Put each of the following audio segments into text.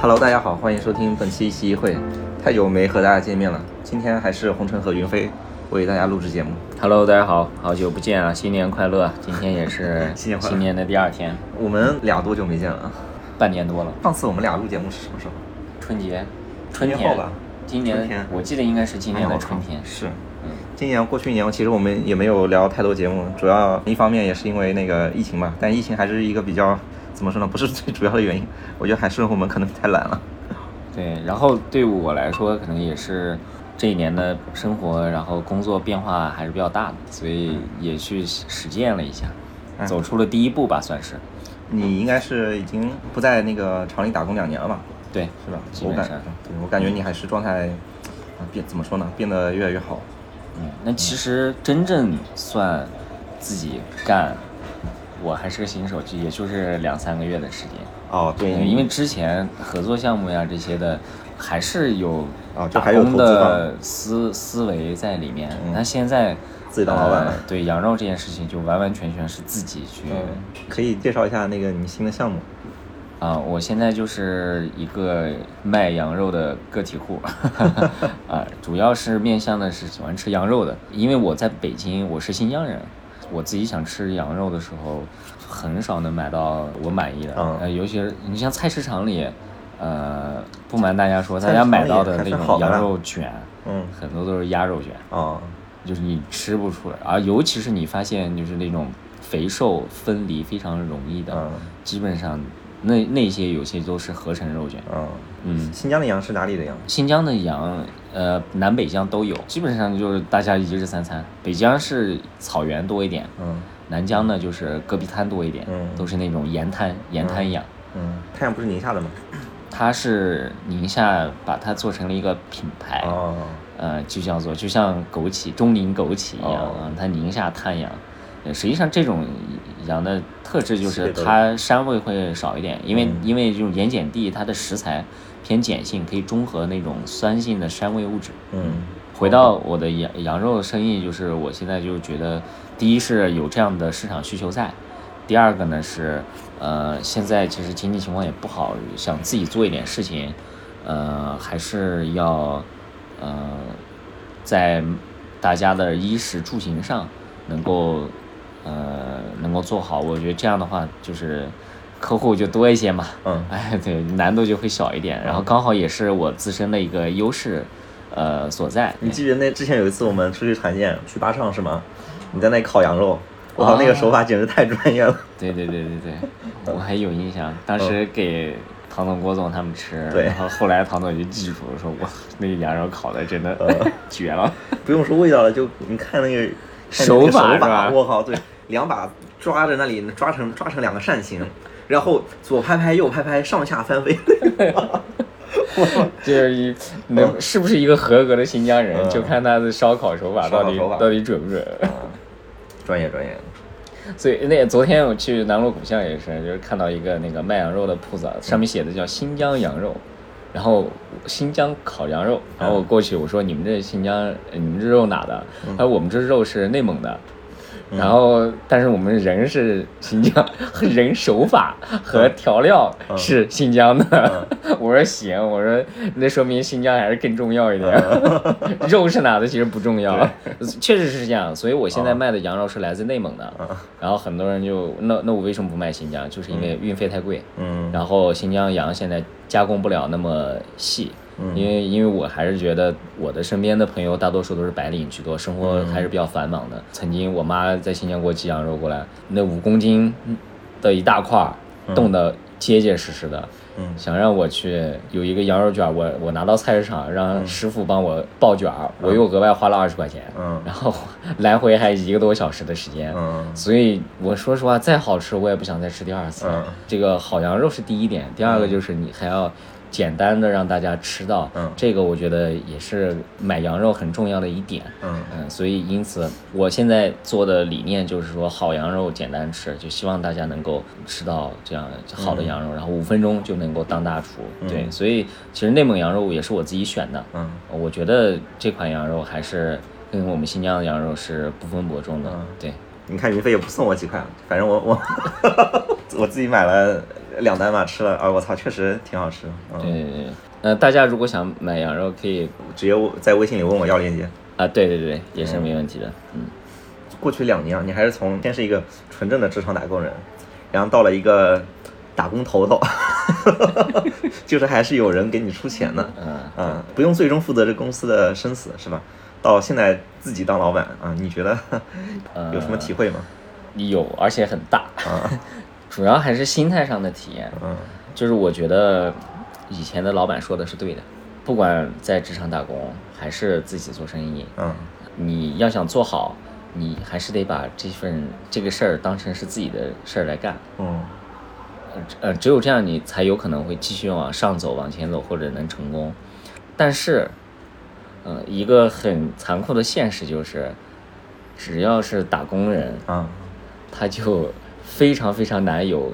Hello，大家好，欢迎收听本期西议会。太久没和大家见面了，今天还是红尘和云飞为大家录制节目。Hello，大家好，好久不见啊，新年快乐！今天也是 新年快乐新年的第二天，我们俩多久没见了？半年多了。上次我们俩录节目是什么时候？春节，春天春天后吧今年我记得应该是今年的哎春天。是。嗯，今年过去一年，其实我们也没有聊太多节目，主要一方面也是因为那个疫情嘛，但疫情还是一个比较怎么说呢，不是最主要的原因，我觉得还是我们可能太懒了。对。然后对我来说，可能也是这一年的生活，然后工作变化还是比较大的，所以也去实践了一下，嗯走出了第一步吧，算是。你应该是已经不在那个厂里打工两年了吧？对，是吧？我感。对我感觉你还是状态啊变怎么说呢，变得越来越好。嗯，那其实真正算自己干，我还是个新手，就也就是两三个月的时间。哦，对，因为之前合作项目呀这些的，还是有打啊就还有工的思思维在里面。嗯那现在自己当老板了呃对羊肉这件事情，就完完全全是自己去。嗯，可以介绍一下那个你新的项目。啊，我现在就是一个卖羊肉的个体户，啊，主要是面向的是喜欢吃羊肉的，因为我在北京，我是新疆人，我自己想吃羊肉的时候，很少能买到我满意的，嗯呃，尤其是你像菜市场里，呃，不瞒大家说，大家买到的那种羊肉卷，嗯，很多都是鸭肉卷，嗯，就是你吃不出来，而尤其是你发现就是那种肥瘦分离非常容易的，嗯基本上那那些有些都是合成肉卷。嗯，嗯，新疆的羊是哪里的羊？新疆的羊，呃，南北疆都有，基本上就是大家一日三餐。北疆是草原多一点，嗯南疆呢就是戈壁滩多一点，嗯都是那种盐滩盐滩羊。嗯，太阳不是宁夏的吗？它是宁夏把它做成了一个品牌，哦，呃，就叫做就像枸杞中宁枸杞一样哦啊，它宁夏滩羊。呃实际上，这种羊的特质就是它膻味会少一点，因为、嗯因为这种盐碱地它的食材偏碱性，可以中和那种酸性的膻味物质。嗯回到我的羊羊肉生意，就是我现在就觉得，第一是有这样的市场需求在，第二个呢是，呃，现在其实经济情况也不好，想自己做一点事情，呃，还是要，呃，在大家的衣食住行上能够，呃，能够做好。我觉得这样的话，就是客户就多一些嘛，嗯 哎，对，难度就会小一点，然后刚好也是我自身的一个优势，呃，所在。你记得那之前有一次我们出去团建，去巴上是吗？你在那烤羊肉，我靠，那个手法简直太专业了。对对对对对，我还有印象，当时给唐总、郭总他们吃，对然后后来唐总就记住了，说哇，那个羊肉烤的真的呃 绝了。不用说味道了，就你看那个看手那个手法我靠，对，两把抓着那里抓成抓成两个扇形，然后左拍拍右拍拍，上下翻飞。就是一能是不是一个合格的新疆人，嗯就看他的烧烤手法到底到底准不准。专业专业。所以那昨天我去南锣鼓巷也是，就是看到一个那个卖羊肉的铺子，上面写的叫新疆羊肉，然后新疆烤羊肉，然后我过去我说你们这新疆，呃你们这肉哪的？他说我们这肉是内蒙的。然后，但是我们人是新疆，人手法和调料是新疆的。我说行，我说那说明新疆还是更重要一点。肉是哪的其实不重要，确实是这样。所以我现在卖的羊肉是来自内蒙的。然后很多人就那那我为什么不卖新疆？就是因为运费太贵。嗯然后新疆羊现在加工不了那么细，因为因为我还是觉得我的身边的朋友大多数都是白领居多，生活还是比较繁忙的。曾经我妈在新疆给我寄羊肉过来，那五公斤的一大块儿，冻得结结实实的。嗯。想让我去有一个羊肉卷儿，我我拿到菜市场让师傅帮我爆卷儿，我又额外花了二十块钱，嗯。然后 来回还一个多小时的时间，嗯。所以我说实话，再好吃我也不想再吃第二次。嗯。这个好羊肉是第一点，第二个就是你还要简单的让大家吃到，嗯。这个我觉得也是买羊肉很重要的一点。嗯。嗯，所以因此我现在做的理念就是说，好羊肉简单吃，就希望大家能够吃到这样好的羊肉，然后五分钟就能够当大厨。对，所以其实内蒙羊肉也是我自己选的，嗯。我觉得这款羊肉还是跟我们新疆的羊肉是不分伯仲的。嗯。对，你看云飞也不送我几块，反正我我 我自己买了两单嘛，吃了啊，我操，确实挺好吃。嗯，对对对，呃，大家如果想买羊肉，可以直接在微信里问我要链接。啊，对对对，也是没问题的。嗯，过去两年啊，你还是从先是一个纯正的职场打工人，然后到了一个打工头头，就是还是有人给你出钱的，嗯嗯，不用最终负责这公司的生死，是吧？到现在自己当老板啊，你觉得有什么体会吗？有，而且很大。啊，主要还是心态上的体验。嗯就是我觉得以前的老板说的是对的，不管在职场打工还是自己做生意，嗯你要想做好，你还是得把这份这个事儿当成是自己的事儿来干。嗯呃，只有这样，你才有可能会继续往上走、往前走，或者能成功。但是，呃，一个很残酷的现实就是，只要是打工人，啊他就非常非常难有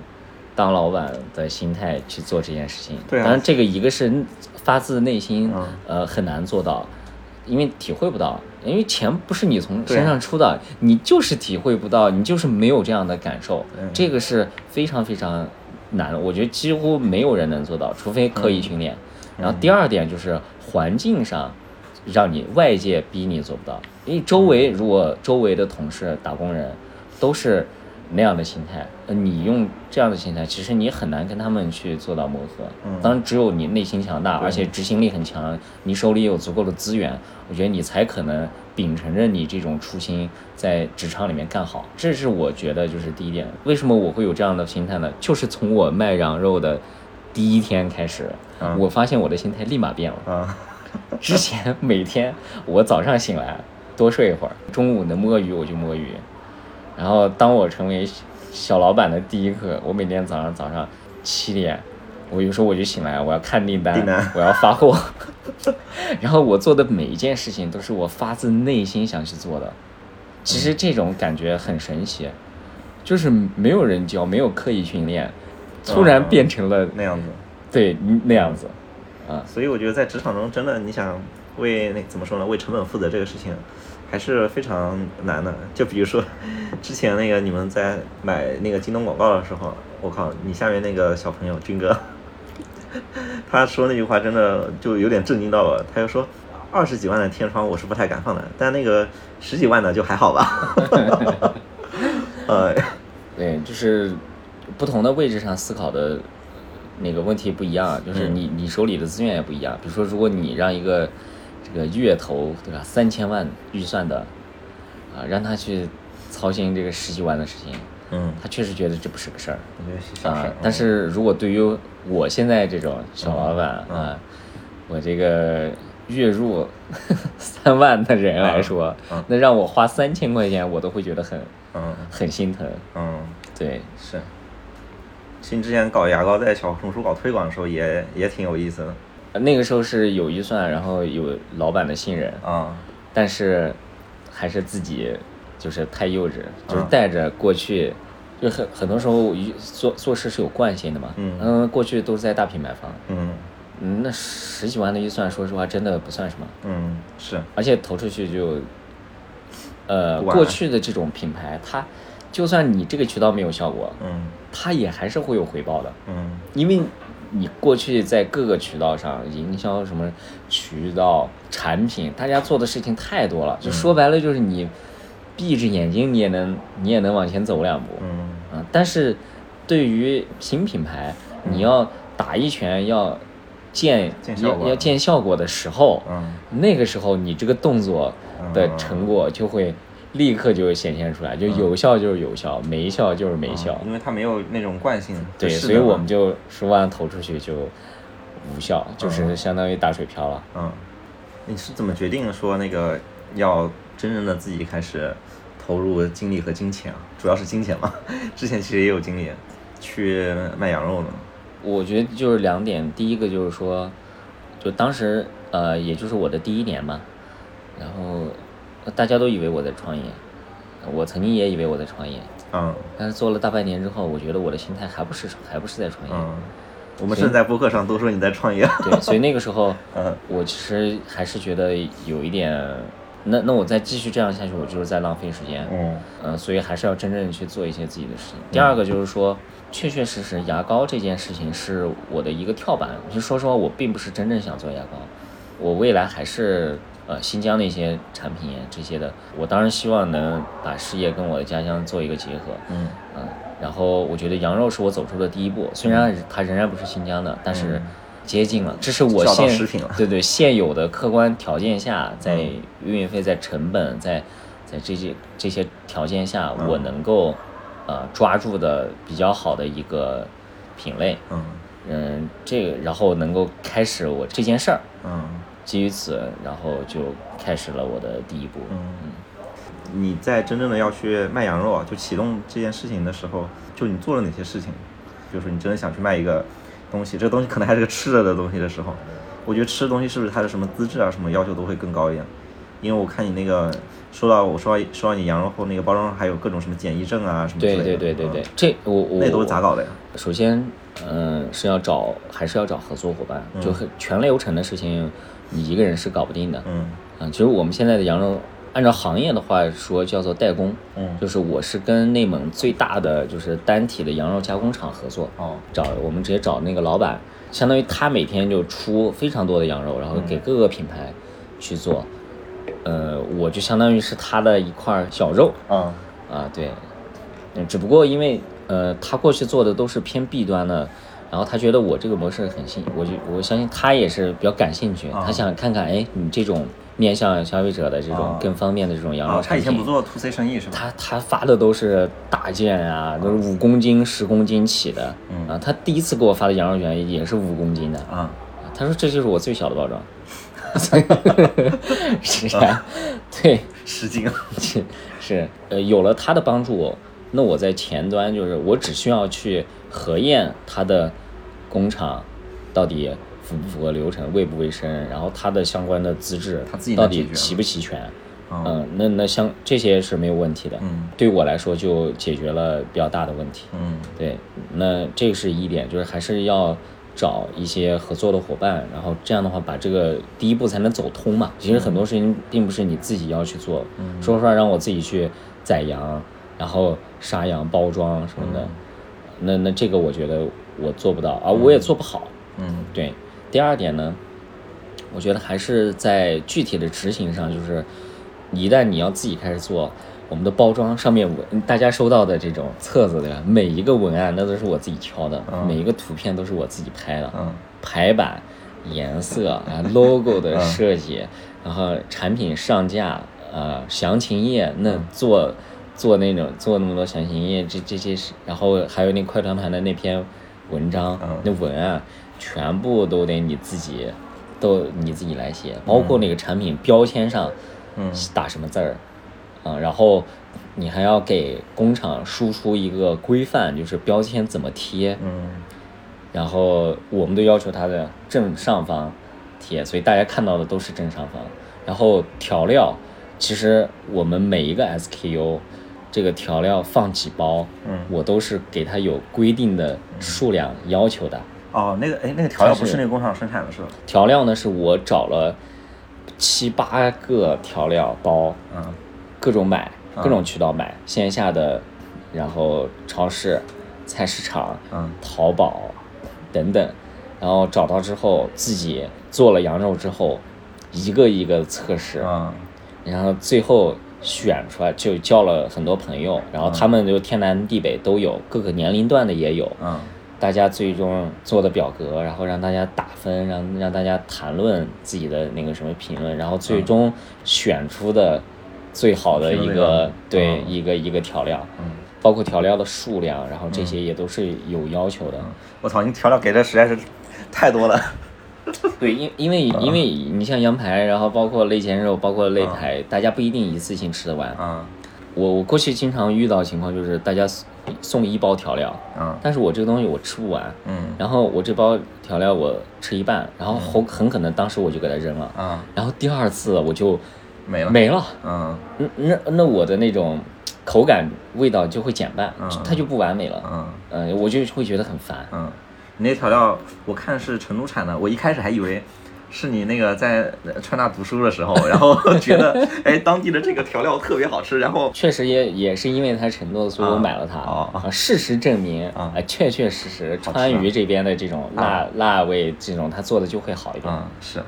当老板的心态去做这件事情。对啊当然这个一个是发自内心，嗯呃，很难做到，因为体会不到，因为钱不是你从身上出的，你就是体会不到，你就是没有这样的感受，嗯这个是非常非常难的。我觉得几乎没有人能做到，除非刻意训练。然后第二点就是环境上。让你外界逼你做不到，因为周围如果周围的同事、打工人都是那样的心态，呃，你用这样的心态，其实你很难跟他们去做到磨合。嗯当然，只有你内心强大，而且执行力很强，你手里有足够的资源，我觉得你才可能秉承着你这种初心，在职场里面干好。这是我觉得就是第一点。为什么我会有这样的心态呢？就是从我卖羊肉的第一天开始，嗯我发现我的心态立马变了。啊之前每天我早上醒来多睡一会儿，中午能摸鱼我就摸鱼，然后当我成为小老板的第一刻，我每天早上早上七点，我有时候我就醒来，我要看订单，我要发货，然后我做的每一件事情都是我发自内心想去做的。其实这种感觉很神奇，就是没有人教，没有刻意训练，突然嗯变成了那样子。对那样子，啊，所以我觉得在职场中，真的你想为那怎么说呢，为成本负责这个事情，还是非常难的。就比如说之前那个你们在买那个京东广告的时候，我靠，你下面那个小朋友军哥，他说那句话真的就有点震惊到我。他就说二十几万的天窗我是不太敢放的，但那个十几万的就还好吧。呃，对，就是不同的位置上思考的那个问题不一样，就是嗯你你手里的资源也不一样。比如说，如果你让一个这个月头对吧三千万预算的啊，让他去操心这个十几万的事情，嗯，他确实觉得这不是个事儿我觉得是小事啊儿。。但是如果对于我现在这种小老板嗯啊，我这个月入 三万的人来说那让我花三千块钱，我都会觉得很嗯很心疼。嗯。对，是，其实你之前搞牙膏在小红书搞推广的时候也也挺有意思的那个时候是有预算，然后有老板的信任，啊，但是还是自己就是太幼稚，就是嗯。带着过去，就很很多时候做做事是有惯性的嘛，嗯。过去都是在大品牌方，嗯。嗯，那十几万的预算，说实话真的不算什么，嗯是，而且投出去就，呃，过去的这种品牌，它就算你这个渠道没有效果，嗯。它也还是会有回报的，嗯。因为你过去在各个渠道上营销什么渠道产品，大家做的事情太多了，就说白了就是你闭着眼睛你也能你也能往前走两步，嗯。啊，但是对于新品牌，你要打一拳要见要要见效果的时候，嗯。那个时候你这个动作的成果就会立刻就显现出来，就有效就是有效，没效就是没效。因为它没有那种惯性，对，所以我们就十万投出去就无效，就是相当于打水漂了。嗯，你是怎么决定说那个要真正的自己开始投入精力和金钱啊？主要是金钱嘛，之前其实也有精力去卖羊肉呢。我觉得就是两点，第一个就是说，就当时呃，也就是我的第一年嘛，然后呃大家都以为我在创业，我曾经也以为我在创业，嗯但是做了大半年之后，我觉得我的心态还不是还不是在创业。嗯，我们正在播客上都说你在创业。对，所以那个时候，嗯我其实还是觉得有一点，那那我再继续这样下去，我就是在浪费时间。嗯呃，所以还是要真正去做一些自己的事情。第二个就是说，确确实实牙膏这件事情是我的一个跳板。就说实话，我并不是真正想做牙膏，我未来还是呃新疆的一些产品这些的。我当然希望能把事业跟我的家乡做一个结合。嗯嗯，然后我觉得羊肉是我走出的第一步，虽然它仍然不是新疆的，但是接近了。这是我现对对现有的客观条件下，在嗯运费、在成本、在在这些这些条件下，嗯我能够呃抓住的比较好的一个品类。嗯嗯，这个然后能够开始我这件事儿，嗯基于此，然后就开始了我的第一步。嗯，你在真正的要去卖羊肉啊，就启动这件事情的时候，就你做了哪些事情？就是你真的想去卖一个东西，这个东西可能还是个吃的的东西的时候，我觉得吃的东西是不是它的什么资质啊，什么要求都会更高一点？因为我看你那个说到我说到说到你羊肉后那个包装上还有各种什么检疫证啊什么之类的，对对对对嗯，这我我那都是咋搞的呀？首先，嗯，是要找还是要找合作伙伴，就很全流程的事情，你一个人是搞不定的。嗯。啊，其实我们现在的羊肉，按照行业的话说叫做代工，嗯。就是我是跟内蒙最大的就是单体的羊肉加工厂合作，哦。找我们直接找那个老板，相当于他每天就出非常多的羊肉，然后给各个品牌去做，呃，我就相当于是他的一块小肉，啊啊，对，嗯，只不过因为呃，他过去做的都是偏 B 端的，然后他觉得我这个模式很新，我就我相信他也是比较感兴趣，啊。他想看看，哎，你这种面向消费者的这种啊。更方便的这种羊肉啊，他产品，以前不做 to C 生意是吧？他他发的都是大件啊，都是五公斤、十公斤起的，嗯。啊，他第一次给我发的羊肉卷也是五公斤的，啊。他说这就是我最小的包装，是啊，对。十斤，是是，呃，有了他的帮助，那我在前端就是我只需要去核验它的工厂到底符不符合流程、卫不卫生，然后它的相关的资质到底齐不齐全。哦嗯，那那像这些是没有问题的。嗯对我来说就解决了比较大的问题。嗯对，那这个是一点，就是还是要找一些合作的伙伴，然后这样的话把这个第一步才能走通嘛。其实很多事情并不是你自己要去做，说实话让我自己去宰羊，然后杀羊、包装什么的，那那这个我觉得我做不到，啊，我也做不好。嗯对，第二点呢，我觉得还是在具体的执行上，就是一旦你要自己开始做，我们的包装上面文，大家收到的这种册子的每一个文案，那都是我自己挑的，嗯每一个图片都是我自己拍的，嗯排版、颜色啊、logo 的设计，然后产品上架，呃，详情页那做。做那种做那么多详情页，这这些是，然后还有那快团盘的那篇文章，嗯。那文案全部都得你自己，都你自己来写，包括那个产品标签上，嗯。打什么字儿，啊，然后你还要给工厂输出一个规范，就是标签怎么贴，嗯。然后我们都要求它的正上方贴，所以大家看到的都是正上方。然后调料，其实我们每一个 SKU，这个调料放几包，嗯。我都是给它有规定的数量要求的。哦，那个哎，那个调料不是那个工厂生产的是吧？调料呢，是我找了七八个调料包，嗯。各种买，啊各种渠道买，线下的，然后超市、菜市场、嗯。淘宝等等，然后找到之后自己做了羊肉之后，一个一个测试，嗯。然后最后选出来就叫了很多朋友，然后他们就天南地北都有，各个年龄段的也有，嗯。大家最终做的表格，然后让大家打分，让让大家谈论自己的那个什么评论，然后最终选出的最好的一个嗯对一个一个调料，嗯，包括调料的数量，然后这些也都是有要求的。我操，你调料给的实在是太多了。对，因因为因为你像羊排，然后包括肋前肉，包括肋排，大家不一定一次性吃得完。啊。我我过去经常遇到情况就是大家送一包调料，嗯但是我这个东西我吃不完，嗯。然后我这包调料我吃一半，然后很很可能当时我就给它扔了，啊，然后第二次我就没了。没了，嗯。那那那我的那种口感味道就会减半嗯，它就不完美了，嗯。嗯，我就会觉得很烦，嗯，你那调料我看是成都产的，我一开始还以为是你那个在川大读书的时候，然后 觉得哎当地的这个调料特别好吃，然后确实也也是因为他承诺，所以我买了它。啊，事实证明啊啊，确确实实川渝这边的这种辣啊辣味这种，他做的就会好一点。嗯是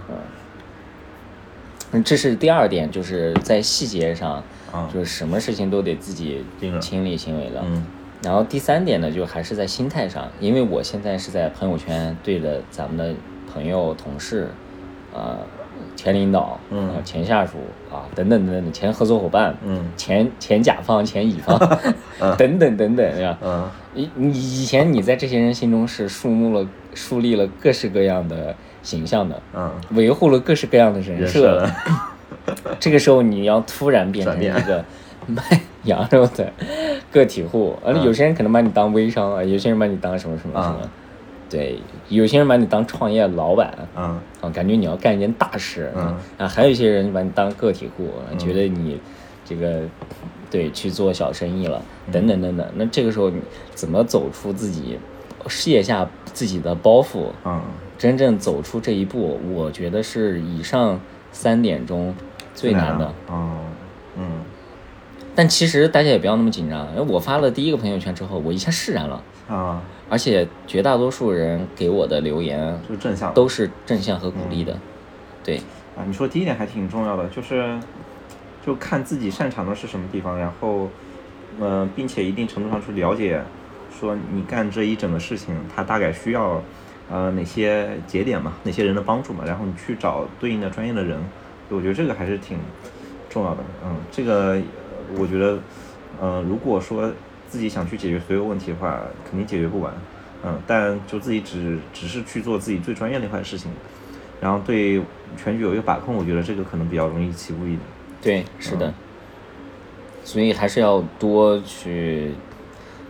嗯，这是第二点，就是在细节上，啊就是什么事情都得自己亲力亲为的。嗯然后第三点呢，就还是在心态上，因为我现在是在朋友圈对着咱们的朋友、同事，呃，前领导、嗯。呃前下属啊，等等等等，前合作伙伴，嗯。前前甲方、前乙方，等等等等，对吧？嗯。以你以前你在这些人心中是树木了、树立了各式各样的形象的，嗯。维护了各式各样的人设。这个时候你要突然变成一个 卖羊肉的个体户，而嗯。有些人可能把你当微商啊，有些人把你当什么什么什么啊，对，有些人把你当创业老板嗯。啊，感觉你要干一件大事嗯。啊，还有一些人把你当个体户，觉得你这个对去做小生意了，嗯等等等。等。那这个时候你怎么走出自己卸下自己的包袱，嗯。真正走出这一步，我觉得是以上三点中最难的。哦嗯但其实大家也不要那么紧张，因为我发了第一个朋友圈之后，我一下释然了，啊而且绝大多数人给我的留言就是正向都是正向和鼓励的。对，啊，你说第一点还挺重要的，就是就看自己擅长的是什么地方，然后，呃，并且一定程度上去了解，说你干这一整个事情，它大概需要呃哪些节点嘛，哪些人的帮助嘛，然后你去找对应的专业的人，我觉得这个还是挺重要的。嗯，这个呃我觉得，呃，如果说自己想去解决所有问题的话，肯定解决不完。嗯，但就自己只只是去做自己最专业那块事情，然后对全局有一个把控，我觉得这个可能比较容易起步一点。对，是的嗯。所以还是要多去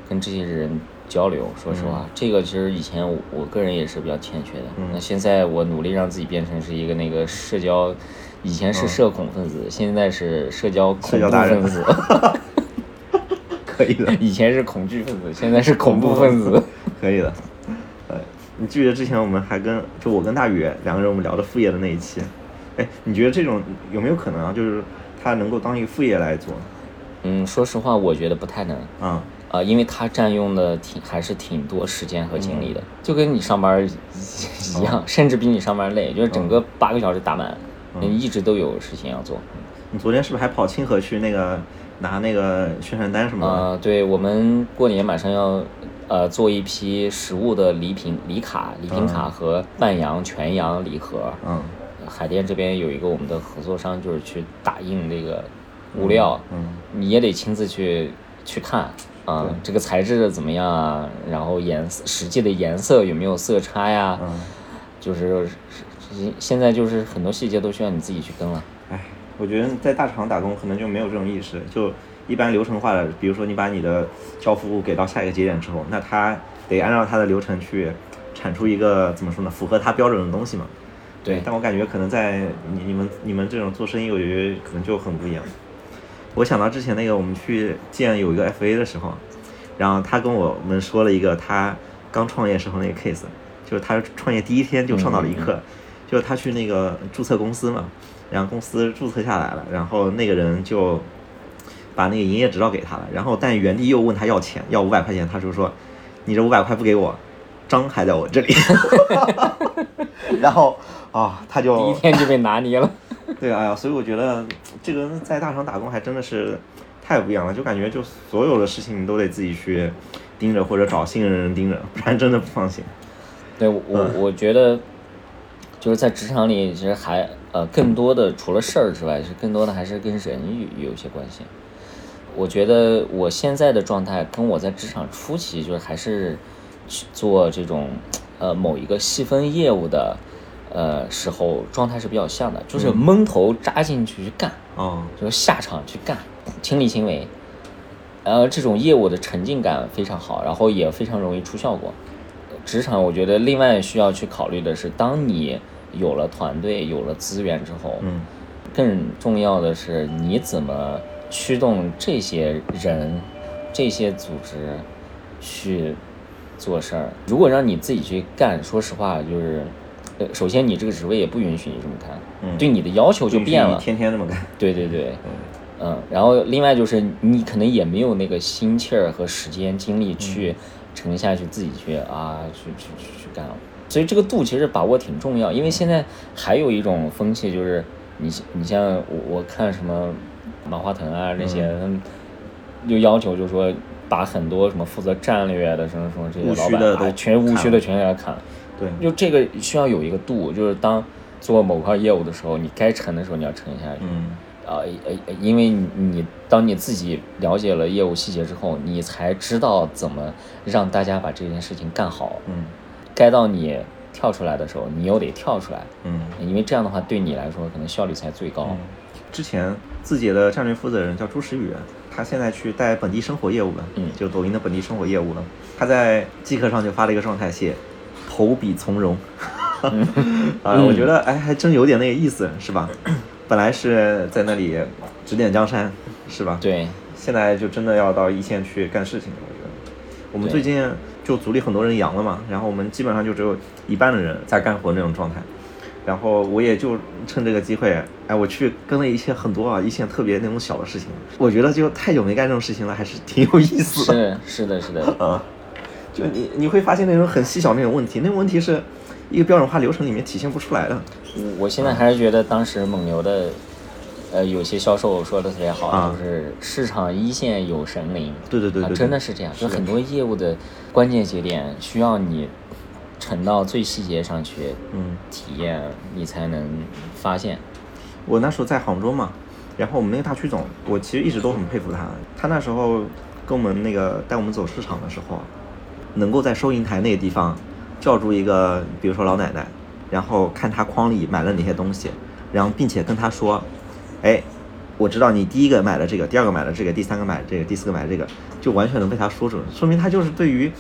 跟这些人交流。说实话，这个其实以前我我个人也是比较欠缺的。嗯那现在我努力让自己变成是一个那个社交，以前是社恐分子，现在是社交恐怖分子。可以的，以前是恐惧分子，现在是恐怖分子。可以的。呃，你记得之前我们还跟就我跟大宇两个人我们聊的副业的那一期？哎，你觉得这种有没有可能啊？就是他能够当一个副业来做？嗯，说实话，我觉得不太能。啊、啊、因为他占用的挺还是挺多时间和精力的，就跟你上班一一样，甚至比你上班累，就是整个八个小时打满，你一直都有事情要做。你昨天是不是还跑清河去那个拿那个宣传单什么的？呃，对，我们过年马上要呃做一批实物的礼品礼卡、礼品卡和半羊、全羊礼盒。嗯海淀这边有一个我们的合作商，就是去打印这个物料，嗯你也得亲自去去看啊、对这个材质怎么样啊？然后颜色实际的颜色有没有色差呀？嗯，就是是现在就是很多细节都需要你自己去跟了。哎，我觉得在大厂打工可能就没有这种意识，就一般流程化的，比如说你把你的交付物给到下一个节点之后，那他得按照他的流程去产出一个怎么说呢，符合他标准的东西嘛。对但我感觉可能在你你们你们这种做生意，我觉得可能就很不一样。我想到之前那个我们去见有一个 FA 的时候，然后他跟我们说了一个他刚创业时候那个 case，就是他创业第一天就上到了一课，就是他去那个注册公司嘛，然后公司注册下来了，然后那个人就把那个营业执照给他了，然后但原地又问他要钱，要五百块钱，他就说你这五百块不给我，章还在我这里 然后啊他就第一天就被拿捏了。对，哎呀，所以我觉得这个在大厂打工还真的是太不一样了，就感觉就所有的事情你都得自己去盯着，或者找信任的人盯着，不然真的不放心。对我我我觉得就是在职场里，其实还呃更多的除了事儿之外，是更多的还是跟人有有一些关系。我觉得我现在的状态跟我在职场初期就是还是去做这种呃某一个细分业务的呃时候状态是比较像的，就是闷头扎进去去干，嗯，就是下场去干，亲力亲为。呃，这种业务的沉浸感非常好，然后也非常容易出效果。职场我觉得另外需要去考虑的是，当你有了团队、有了资源之后，嗯更重要的是你怎么驱动这些人、这些组织去做事儿。如果让你自己去干，说实话，就是呃首先你这个职位也不允许你这么干，嗯对你的要求就变了。天天这么干。对对对，嗯，然后另外就是你可能也没有那个心气儿和时间精力去沉下去自己去啊去去去去干了，所以这个度其实把握挺重要，因为现在还有一种风气就是你你像我我看什么马化腾啊那些，他们就要求就是说把很多什么负责战略的什么什么这些老板啊全务虚的全给他砍了。对，就这个需要有一个度，就是当做某块业务的时候，你该沉的时候你要沉下去。嗯啊，呃，呃因为你你当你自己了解了业务细节之后，你才知道怎么让大家把这件事情干好。嗯该到你跳出来的时候，你又得跳出来，嗯因为这样的话对你来说可能效率才最高。嗯。之前字节的战略负责人叫朱时宇，他现在去带本地生活业务了，嗯就抖音的本地生活业务了。他在即刻上就发了一个状态，写投笔从戎。啊，我觉得哎，还真有点那个意思，是吧？本来是在那里指点江山，是吧？对，现在就真的要到一线去干事情了。我觉得，我们最近就组里很多人阳了嘛，然后我们基本上就只有一半的人在干活那种状态。然后我也就趁这个机会，哎，我去跟了一些很多啊一些特别那种小的事情，我觉得就太久没干这种事情了，还是挺有意思的。是是的，是的，啊，就你你会发现那种很细小那种问题，那种问题是一个标准化流程里面体现不出来的。我我现在还是觉得当时蒙牛的，呃，有些销售说的特别好，啊就是市场一线有神灵。啊，对对对对对真的是这样，就很多业务的关键节点需要你沉到最细节上去嗯。体验，你才能发现。我那时候在杭州嘛，然后我们那个大区总，我其实一直都很佩服他。他那时候跟我们那个带我们走市场的时候，能够在收银台那个地方叫住一个，比如说老奶奶，然后看她筐里买了哪些东西，然后并且跟她说，哎，我知道你第一个买了这个，第二个买了这个，第三个买了这个，第四个买了这个，就完全能被他说准，说明他就是对于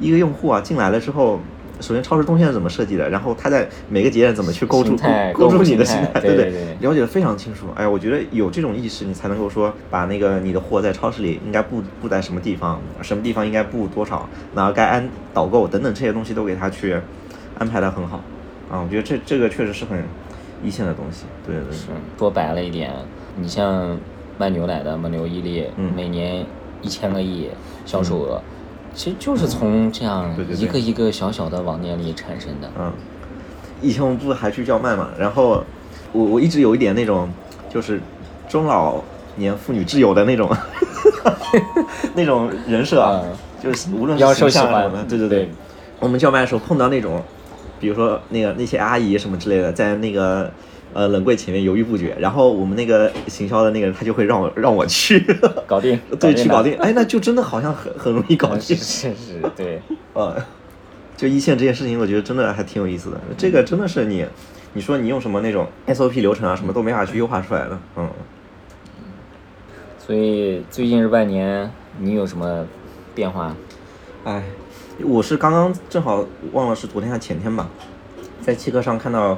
一个用户啊进来了之后。首先，超市动线是怎么设计的？然后他在每个节点怎么去勾住勾勾住你的心态，对不对对对了解的非常清楚。哎，我觉得有这种意识，你才能够说把那个你的货在超市里应该布布在什么地方，什么地方应该布多少，然后该安导购等等这些东西都给他去安排的很好。啊，我觉得这这个确实是很一线的东西。对对对，是说白了一点，你像卖牛奶的蒙牛、伊利，嗯每年一千个亿销售额，其实就是从这样一个一个小小的网店里产生的。嗯，以前我们不是还去叫卖嘛，然后我我一直有一点那种就是中老年妇女挚友的那种 那种人设啊，嗯就是无论是妖兽形喜欢象什么，对对对。我们叫卖的时候碰到那种，比如说那个那些阿姨什么之类的，在那个呃冷柜前面犹豫不决，然后我们那个行销的那个人他就会让我让我去 搞定 对，去搞定。哎，那就真的好像很很容易搞定是。是是，对，呃，就一线这件事情，我觉得真的还挺有意思的。这个真的是你，你说你用什么那种 SOP 流程啊，什么都没法去优化出来的。嗯，所以最近这半年你有什么变化？哎，我是刚刚正好忘了是昨天还是前天吧，在汽课上看到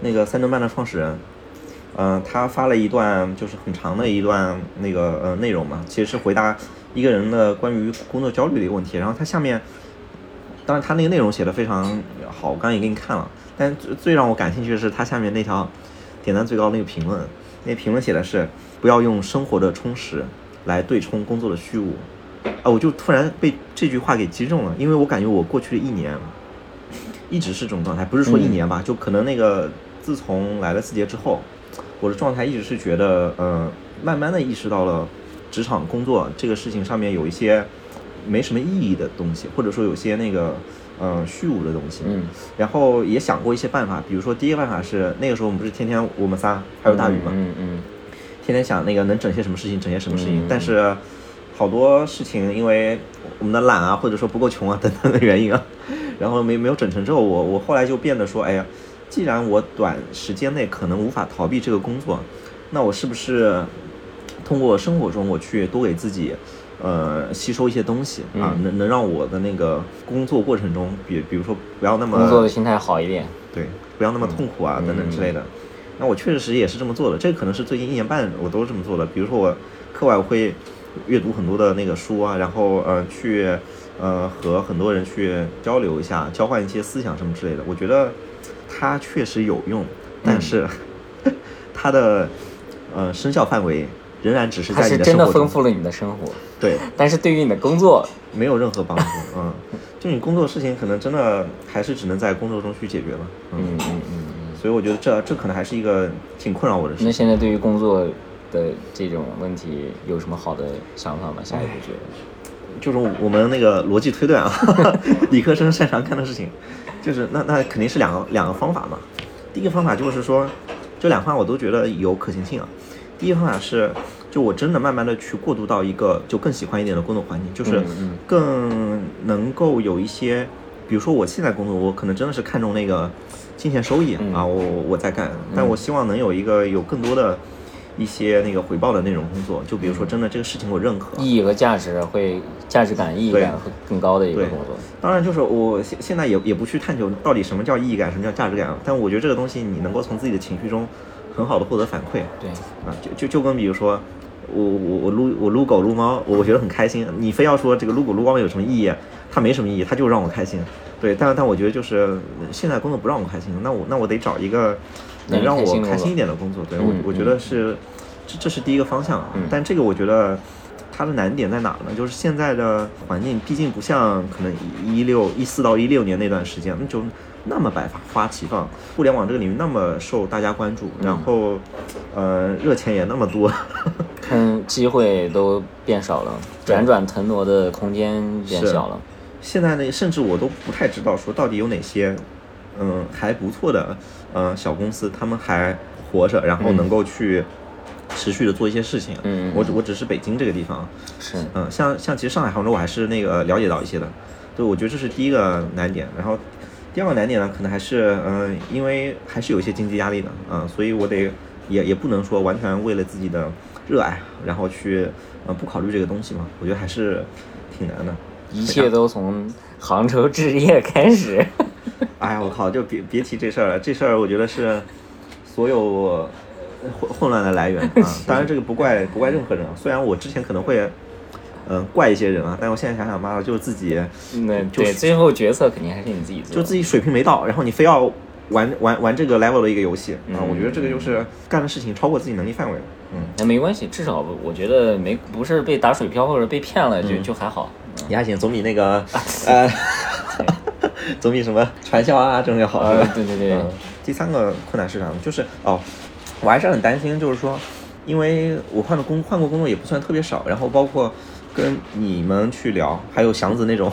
那个三顿半的创始人，嗯、他发了一段就是很长的一段那个呃内容嘛，其实是回答一个人的关于工作焦虑的一个问题。然后他下面，当然他那个内容写的非常好，我刚刚也给你看了，但最最让我感兴趣的是他下面那条点赞最高的那个评论，那评论写的是不要用生活的充实来对冲工作的虚无。啊，我就突然被这句话给击中了，因为我感觉我过去的一年一直是这种状态，不是说一年吧，就可能那个自从来了字节之后，我的状态一直是觉得，呃，慢慢的意识到了职场工作这个事情上面有一些没什么意义的东西，或者说有些那个呃虚无的东西，嗯，然后也想过一些办法，比如说第一个办法是那个时候我们不是天天我们仨还有大宇嘛，嗯嗯。天天想那个能整些什么事情，整些什么事情，嗯。但是好多事情因为我们的懒啊，或者说不够穷啊等等的原因啊，然后没没有整成之后，我我后来就变得说，哎呀，既然我短时间内可能无法逃避这个工作，那我是不是通过生活中我去多给自己。呃，吸收一些东西啊，嗯能能让我的那个工作过程中，比比如说不要那么工作的心态好一点。对，不要那么痛苦啊，嗯等等之类的。那我确实也是这么做的，这个可能是最近一年半我都是这么做的。比如说我课外我会阅读很多的那个书啊，然后呃去呃和很多人去交流一下，交换一些思想什么之类的。我觉得它确实有用，但是 它的呃生效范围仍然只是在它是真你的生活中，的丰富了你的生活，对，但是对于你的工作，没有任何帮助。嗯，就你工作事情可能真的还是只能在工作中去解决了。嗯嗯嗯嗯。所以我觉得这这可能还是一个挺困扰我的事情。那现在对于工作的这种问题有什么好的想法吗？下一步觉得？就是我们那个逻辑推断啊，理科生擅长干的事情，就是那那肯定是两个两个方法嘛。第一个方法就是说，这两方法我都觉得有可行性啊。第一个方法是，就我真的慢慢的去过渡到一个就更喜欢一点的工作环境，就是更能够有一些，比如说我现在工作，我可能真的是看重那个金钱收益嗯啊，我我在干，但我希望能有一个有更多的一些那个回报的那种工作，就比如说真的这个事情我认可，意义和价值会价值感、意义感会更高的一个工作。当然，就是我现现在也也不去探究到底什么叫意义感，什么叫价值感，但我觉得这个东西你能够从自己的情绪中很好的获得反馈。对，啊，就就就跟比如说我我我撸我撸狗撸猫，我觉得很开心，你非要说这个撸狗撸猫有什么意义，它没什么意义，它就让我开心。对，但但我觉得就是呃现在工作不让我开心，那我那我得找一个能让我开心一点的工作。对我嗯我觉得是这这是第一个方向啊嗯，但这个我觉得。它的难点在哪呢？就是现在的环境，毕竟不像可能一六一四到一六年那段时间，那就那么百花齐放，互联网这个领域那么受大家关注，然后，呃，热钱也那么多，看机会都变少了，辗转腾挪的空间变小了。现在呢，甚至我都不太知道说到底有哪些，嗯，还不错的，呃，小公司，他们还活着，然后能够去持续的做一些事情。嗯嗯我只我只是北京这个地方，是，嗯，像像其实上海、杭州我还是那个了解到一些的，对，我觉得这是第一个难点。然后第二个难点呢，可能还是嗯、因为还是有一些经济压力的，嗯、所以我得也也不能说完全为了自己的热爱，然后去呃不考虑这个东西嘛，我觉得还是挺难的。一切都从杭州置业开始。哎呀，我靠，就别别提这事儿了，这事儿我觉得是所有混混乱的来源啊。当然这个不怪不怪任何人啊，虽然我之前可能会嗯、呃怪一些人啊，但我现在想想，妈的，就是自己那对，最后决策肯定还是你自己做。就自己水平没到，然后你非要玩玩玩这个 level 的一个游戏啊，嗯我觉得这个就是干的事情超过自己能力范围了。嗯，那没关系，至少我觉得没不是被打水漂或者被骗了，就嗯就还好。也还行，总比那个 呃，总比什么传销啊这种要好。啊对对对嗯第三个困难是啥呢？就是哦，我还是很担心，就是说，因为我换的工换过工作也不算特别少，然后包括跟你们去聊，还有祥子那种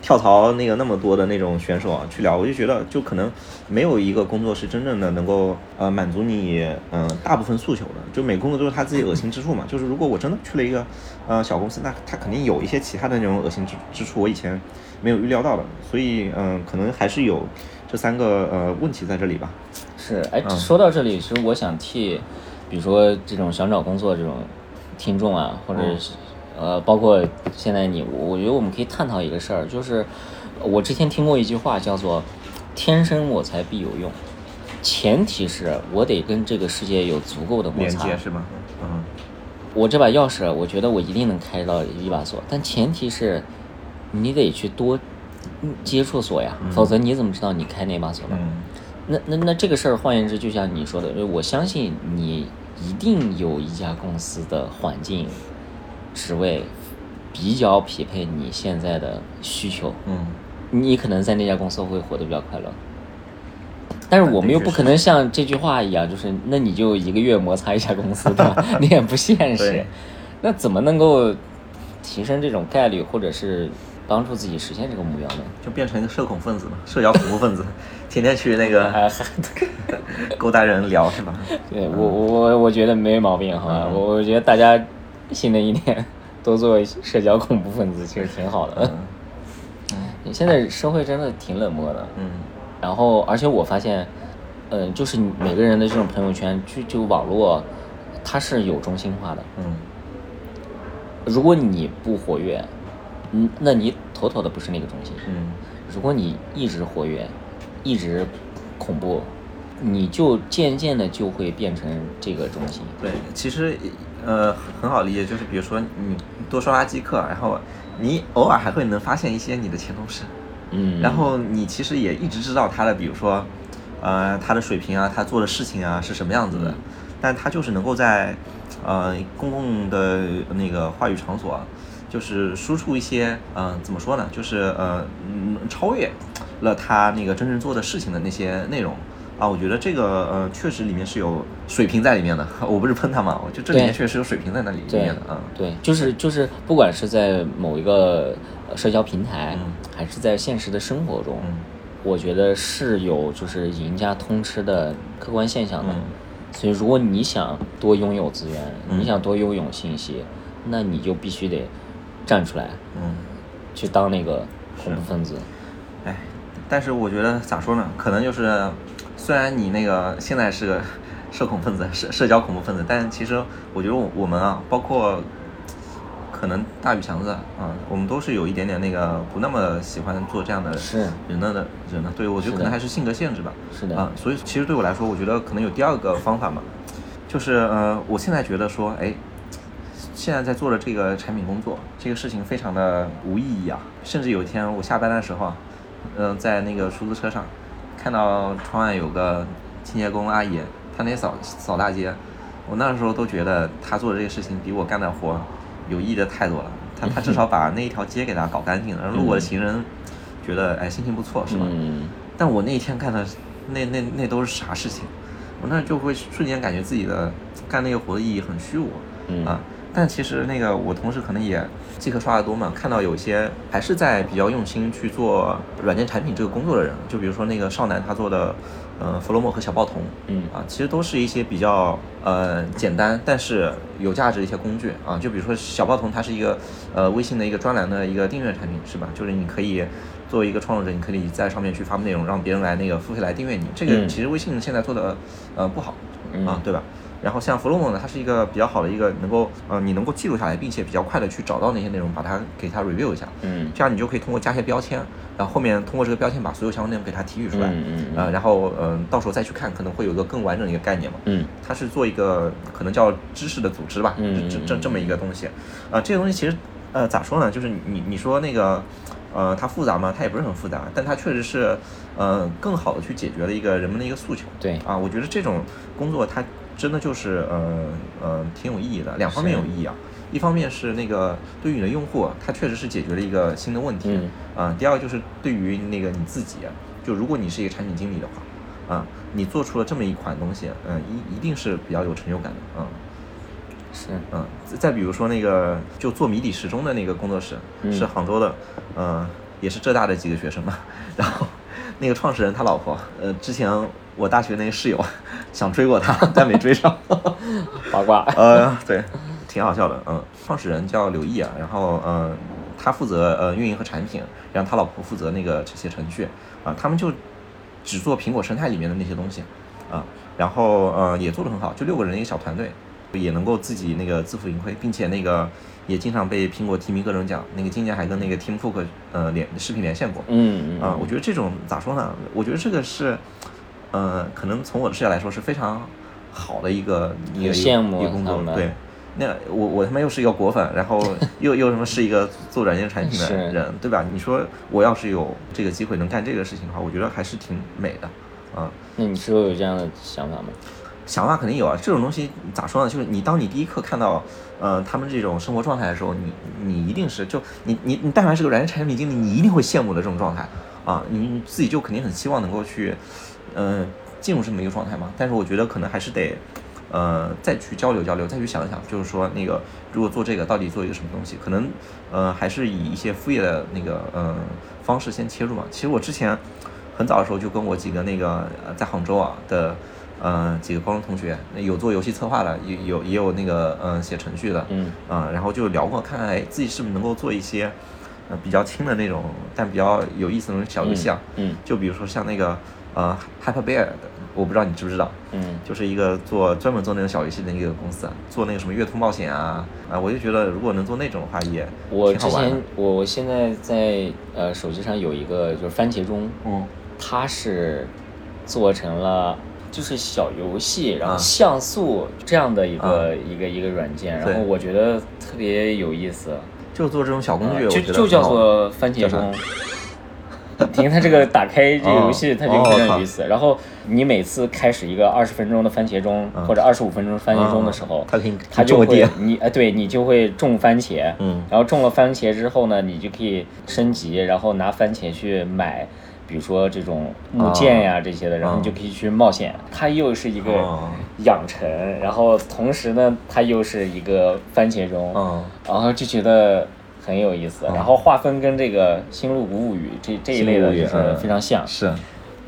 跳槽那个那么多的那种选手啊去聊，我就觉得就可能没有一个工作是真正的能够呃满足你嗯、呃大部分诉求的，就每个工作都是他自己恶心之处嘛。就是如果我真的去了一个呃小公司，那他肯定有一些其他的那种恶心之之处，我以前没有预料到的，所以嗯、可能还是有这三个呃问题在这里吧。是，哎，嗯说到这里，其实我想替，比如说这种想找工作这种听众啊，或者是、呃，包括现在你，我觉得我们可以探讨一个事儿，就是我之前听过一句话，叫做“天生我材必有用”，前提是我得跟这个世界有足够的摩擦。连接是吗？嗯，我这把钥匙，我觉得我一定能开到一把锁，但前提是你得去多嗯接触锁呀，否则你怎么知道你开哪把锁呢？嗯那那那这个事儿，换言之，就像你说的，呃我相信你一定有一家公司的环境、职位比较匹配你现在的需求，嗯，你可能在那家公司会活得比较快乐。但是我们又不可能像这句话一样，就是那你就一个月摩擦一家公司，对吧？那也不现实。那怎么能够提升这种概率，或者是帮助自己实现这个目标呢？就变成一个社恐分子嘛，社交恐怖分子，天天去那个 还还 勾搭人聊是吧？对我我我觉得没毛病，好吧？嗯我我觉得大家新的一年多做社交恐怖分子，其实挺好的。嗯现在社会真的挺冷漠的，嗯然后而且我发现，呃，就是每个人的这种朋友圈，就就网络，它是有中心化的。嗯如果你不活跃，嗯，那你妥妥的不是那个中心。嗯如果你一直活跃，一直恐怖，你就渐渐的就会变成这个中心。对，其实呃很好理解，就是比如说你多刷刷机课，然后你偶尔还会能发现一些你的前同事，嗯，然后你其实也一直知道他的，比如说呃他的水平啊，他做的事情啊是什么样子的，嗯但他就是能够在呃公共的那个话语场所啊，就是输出一些呃怎么说呢，就是呃嗯超越了他那个真正做的事情的那些内容。啊，我觉得这个呃，确实里面是有水平在里面的。我不是喷他嘛，我就这里面确实有水平在那里里面的啊。对，就是就是，不管是在某一个呃社交平台，嗯还是在现实的生活中，嗯我觉得是有就是赢家通吃的客观现象的。嗯所以，如果你想多拥有资源，嗯你想多拥有信息，那你就必须得站出来，嗯，去当那个恐怖分子。哎，但是我觉得咋说呢？可能就是，虽然你那个现在是个社恐分子，社社交恐怖分子，但其实我觉得我我们啊，包括可能大宇强子啊，我们都是有一点点那个不那么喜欢做这样的是人的的人呢。对，我觉得可能还是性格限制吧。是的啊，所以其实对我来说，我觉得可能有第二个方法嘛，就是呃，我现在觉得说，哎。现在在做的这个产品工作，这个事情非常的无意义啊！甚至有一天我下班的时候啊，嗯、在那个出租车上，看到窗外有个清洁工阿姨，她那扫扫大街，我那时候都觉得她做的这个事情比我干的活有意义的太多了。她 她至少把那一条街给她搞干净了，让路过的行人觉得哎心情不错，是吧？嗯，但我那一天干的那那那都是啥事情？我那就会瞬间感觉自己的干那个活的意义很虚无，嗯啊。但其实那个我同事可能也即刻刷的多嘛，看到有些还是在比较用心去做软件产品这个工作的人，就比如说那个少男他做的，呃，弗洛莫和小报童，嗯啊，其实都是一些比较呃简单但是有价值的一些工具啊，就比如说小报童它是一个呃微信的一个专栏的一个订阅产品是吧？就是你可以作为一个创作者，你可以在上面去发布内容，让别人来那个付费来订阅你，这个嗯其实微信现在做的呃不好嗯啊，对吧？然后像 Flow 呢，它是一个比较好的一个能够呃你能够记录下来，并且比较快的去找到那些内容，把它给它 review 一下，嗯这样你就可以通过加一些标签，然后后面通过这个标签把所有相关内容给它提取出来，嗯嗯嗯呃，然后嗯、呃到时候再去看，可能会有一个更完整的一个概念嘛。嗯它是做一个可能叫知识的组织吧，嗯这这这么一个东西，啊、这个东西其实呃咋说呢，就是你你说那个呃它复杂吗？它也不是很复杂，但它确实是呃更好的去解决了一个人们的一个诉求。对啊，我觉得这种工作它真的就是呃呃挺有意义的，两方面有意义啊。一方面是那个对于你的用户啊，它确实是解决了一个新的问题，嗯。啊，第二个就是对于那个你自己啊，就如果你是一个产品经理的话，啊，你做出了这么一款东西，嗯、一一定是比较有成就感的，嗯，是。嗯，再再比如说那个就做谜底时钟的那个工作室，嗯。是杭州的，嗯、也是浙大的几个学生嘛，然后那个创始人他老婆，呃，之前我大学那个室友想追过他，但没追上，八卦。呃，对，挺好笑的，嗯，创始人叫刘毅啊，然后呃，他负责呃运营和产品，然后他老婆负责那个这些程序啊，他们就只做苹果生态里面的那些东西啊，然后呃也做得很好，就六个人一个小团队，也能够自己那个自负盈亏，并且那个也经常被苹果提名各种奖，那个今年还跟那个 Tim Cook 呃连视频连线过，嗯嗯啊，我觉得这种咋说呢？我觉得这个是，呃，可能从我的视角来说是非常好的一个一个羡慕一个工作对，那我我他妈又是一个果粉，然后又又什么是一个做软件产品的人，对吧？你说我要是有这个机会能干这个事情的话，我觉得还是挺美的，啊。那你是否有这样的想法吗？想法肯定有啊，这种东西咋说呢？就是你当你第一刻看到，呃，他们这种生活状态的时候，你你一定是就你你你但凡是个软件产品经理，你一定会羡慕的这种状态啊，你你自己就肯定很希望能够去，呃，进入这么一个状态嘛。但是我觉得可能还是得，呃，再去交流交流，再去想一想，就是说那个如果做这个到底做一个什么东西，可能呃还是以一些副业的那个呃方式先切入嘛。其实我之前很早的时候就跟我几个那个呃在杭州啊的。呃，几个高中同学有做游戏策划的，也有也有那个呃写程序的，嗯啊、然后就聊过，看看哎自己是不是能够做一些呃比较轻的那种，但比较有意思的那种小游戏啊，嗯就比如说像那个呃 Hyper Bear 的，我不知道你知不知道，嗯。就是一个做专门做那种小游戏的一个公司啊，做那个什么月兔冒险啊，啊，我就觉得如果能做那种的话也我之前，我我现在在呃手机上有一个就是番茄钟，嗯。它是做成了就是小游戏，然后啊像素这样的一个、一个一个软件，然后我觉得特别有意思，就做这种小工具，就就叫做番茄钟，听它这个打开这个游戏，哦它就非常有意思。然后你每次开始一个二十分钟的番茄钟或者二十五分钟番茄钟的时候，它就会你哎对你就会种番茄，嗯。然后种了番茄之后呢，你就可以升级，然后拿番茄去买。比如说这种木剑呀、这些的，然后你就可以去冒险。它又是一个哦。养成，然后同时呢，它又是一个番茄钟，嗯然后就觉得很有意思。然后划分跟这个《星露谷物语》这这一类的就是嗯非常像。是，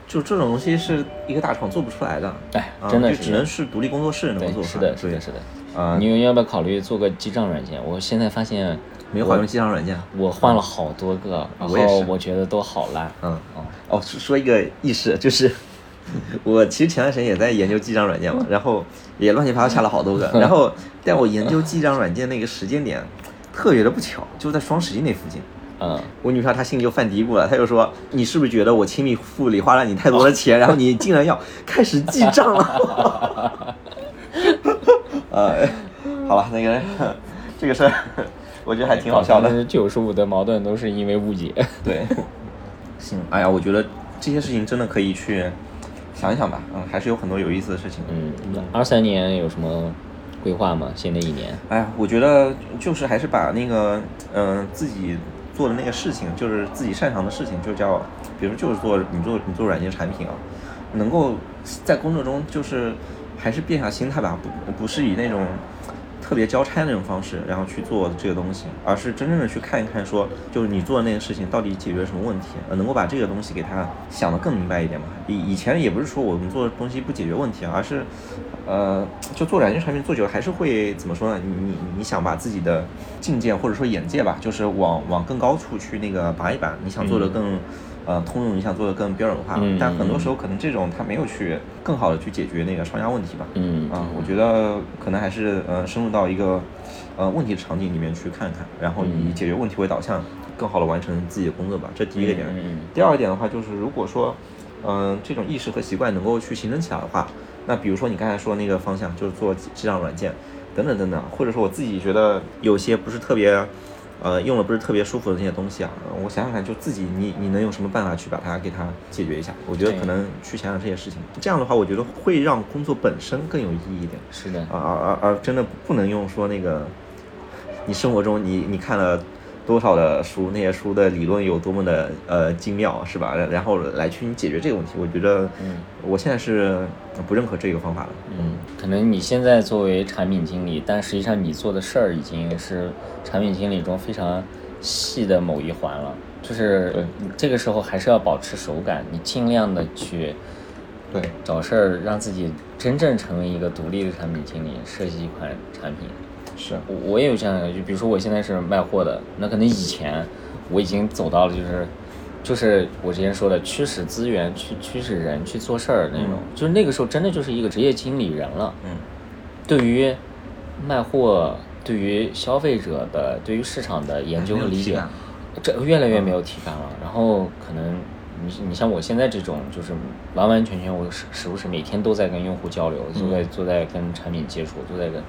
就这种东西是一个大厂做不出来的，哎，啊真的就是只能是独立工作室能，做出来。是的，是的，是的。啊，你要不要考虑做个记账软件？我现在发现没有好用记账软件。我换了好多个，然我也是后我觉得都好烂。嗯，哦，说说一个意识，就是 我其实前段时间也在研究记账软件嘛，然后也乱七八糟下了好多个，然后但我研究记账软件那个时间点特别的不巧，就在双十一那附近。嗯，我女票她心里就犯嘀咕了，她就说：“你是不是觉得我亲密付里花了你太多的钱，然后你竟然要开始记账了？” 呃，好了，那个这个事儿，我觉得还挺好笑的。是九十五的矛盾都是因为误解。对，行，哎呀，我觉得这些事情真的可以去想一想吧，嗯，还是有很多有意思的事情。嗯，二三年有什么规划吗？新的一年？哎呀，我觉得就是还是把那个，嗯、自己做的那个事情，就是自己擅长的事情，就叫，比如就是做你做你做软件产品啊，能够在工作中就是还是变下心态吧，不不是以那种特别交差那种方式，然后去做这个东西，而是真正的去看一看说，就是你做的那个事情到底解决什么问题，呃能够把这个东西给它想得更明白一点嘛。以以前也不是说我们做的东西不解决问题啊，而是，呃，就做软件产品做久了还是会怎么说呢？你你你想把自己的境界或者说眼界吧，就是往往更高处去那个拔一拔，你想做的更。呃，通用你想做的更标准化，嗯但很多时候可能这种它没有去更好的去解决那个商家问题吧。嗯啊，我觉得可能还是呃深入到一个呃问题场景里面去看看，然后以解决问题为导向，更好的完成自己的工作吧。这第一个点。嗯第二点的话，就是如果说嗯、这种意识和习惯能够去形成起来的话，那比如说你刚才说那个方向，就是做记账软件等等等等，或者说我自己觉得有些不是特别。呃，用了不是特别舒服的那些东西啊，呃我想想看，就自己你你能用什么办法去把它给它解决一下？我觉得可能去想想这些事情，这样的话，我觉得会让工作本身更有意义一点。是的，而而而而真的不能用说那个，你生活中你你看了多少的书，那些书的理论有多么的呃精妙，是吧？然然后来去你解决这个问题，我觉得，嗯，我现在是不认可这个方法的。嗯，可能你现在作为产品经理，但实际上你做的事儿已经是产品经理中非常细的某一环了。就是这个时候还是要保持手感，你尽量的去对，找事儿，让自己真正成为一个独立的产品经理，设计一款产品。是，我我也有这样的，就比如说我现在是卖货的，那可能以前我已经走到了就是，就是我之前说的驱使资源去驱使人去做事儿那种，嗯就是那个时候真的就是一个职业经理人了。嗯，对于卖货，对于消费者的，对于市场的研究和理解这越来越没有体感了。然后可能你你像我现在这种，就是完完全全我时时不时每天都在跟用户交流，都在都在跟产品接触，都在跟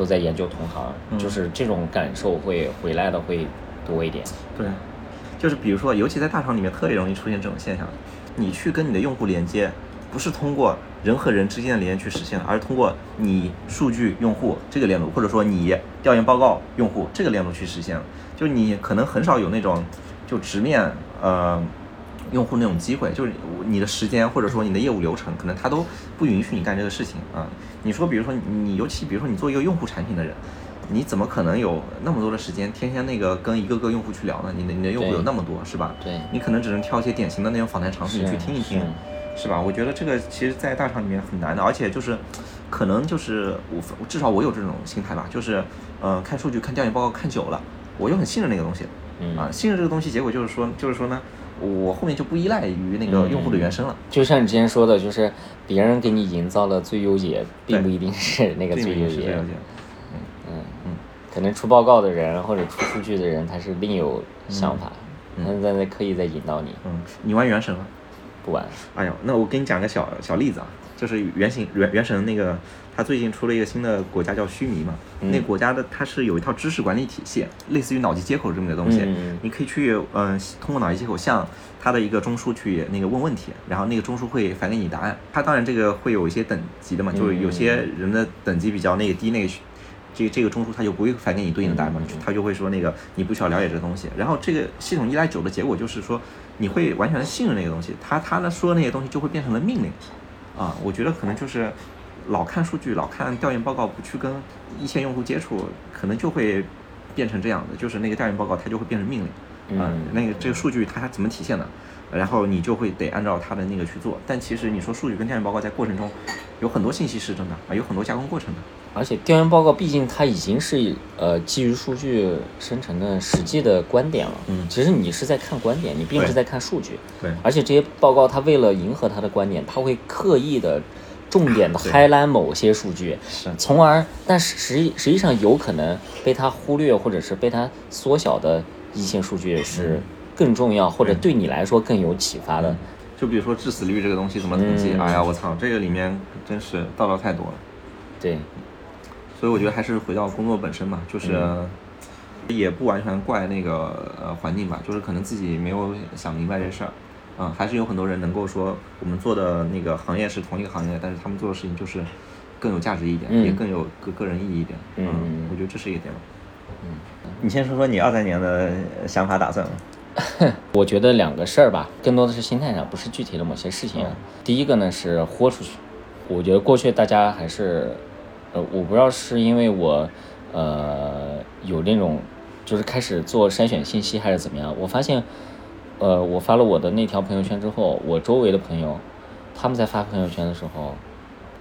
都在研究同行，嗯就是这种感受会回来的会多一点。对，就是比如说，尤其在大厂里面特别容易出现这种现象，你去跟你的用户连接，不是通过人和人之间的连接去实现的，而是通过你数据用户这个链路，或者说你调研报告用户这个链路去实现。就你可能很少有那种就直面呃用户那种机会，就是你的时间或者说你的业务流程，可能他都不允许你干这个事情啊。你说，比如说你你尤其比如说你做一个用户产品的人。你怎么可能有那么多的时间，天天那个跟一个个用户去聊呢？你的你的用户有那么多，是吧？对你可能只能挑一些典型的那种访谈场景是去听一听，是是吧？我觉得这个其实，在大厂里面很难的，而且就是，可能就是我至少我有这种心态吧，就是呃，看数据、看调研报告看久了，我就很信任那个东西，嗯啊，信任这个东西，结果就是说，就是说呢，我后面就不依赖于那个用户的原声了。就像你之前说的，就是别人给你营造的最优解，并不一定是那个最优解不是最优。解。嗯嗯，可能出报告的人或者出数据的人，他是另有想法，嗯他是在那刻意在引导你，嗯，你玩原神吗？不玩。哎呦，那我给你讲个小小例子啊，就是原型原原神那个，它最近出了一个新的国家叫须弥嘛，嗯那国家的它是有一套知识管理体系，类似于脑机接口这么个东西，嗯你可以去嗯、呃通过脑机接口向它的一个中枢去那个问问题，然后那个中枢会返给你答案。它当然这个会有一些等级的嘛，就是有些人的等级比较那个低，那个这个这个中枢它就不会返给你对应的答案嘛，它就会说那个你不需要了解这个东西。然后这个系统依赖久的结果就是说，你会完全的信任那个东西，它它呢说的那些东西就会变成了命令。啊，我觉得可能就是老看数据、老看调研报告，不去跟一线用户接触，可能就会变成这样的，就是那个调研报告它就会变成命令。啊、嗯那个这个数据它怎么体现的？然后你就会得按照它的那个去做。但其实你说数据跟调研报告在过程中有很多信息是真的啊，有很多加工过程的。而且调研报告毕竟它已经是呃基于数据生成的实际的观点了，嗯其实你是在看观点，你并不是在看数据，对而且这些报告它为了迎合它的观点，它会刻意的重点的 highlight 某些数据，从而但实实际实际上有可能被它忽略或者是被它缩小的一些数据是更重要，或者对。你来说更有启发的。就比如说致死率这个东西怎么统计？嗯。哎呀，我操，这个里面真是道道太多了。对，所以我觉得还是回到工作本身嘛，就是也不完全怪那个呃环境吧，就是可能自己没有想明白这事儿，嗯，还是有很多人能够说我们做的那个行业是同一个行业，但是他们做的事情就是更有价值一点，嗯也更有个个人意义一点，嗯我觉得这是一个点吧。嗯，你先说说你二三年的想法打算吧。我觉得两个事儿吧，更多的是心态上，不是具体的某些事情啊。第一个呢是豁出去，我觉得过去大家还是，呃，我不知道是因为我，呃，有那种就是开始做筛选信息还是怎么样，我发现，呃，我发了我的那条朋友圈之后，我周围的朋友，他们在发朋友圈的时候，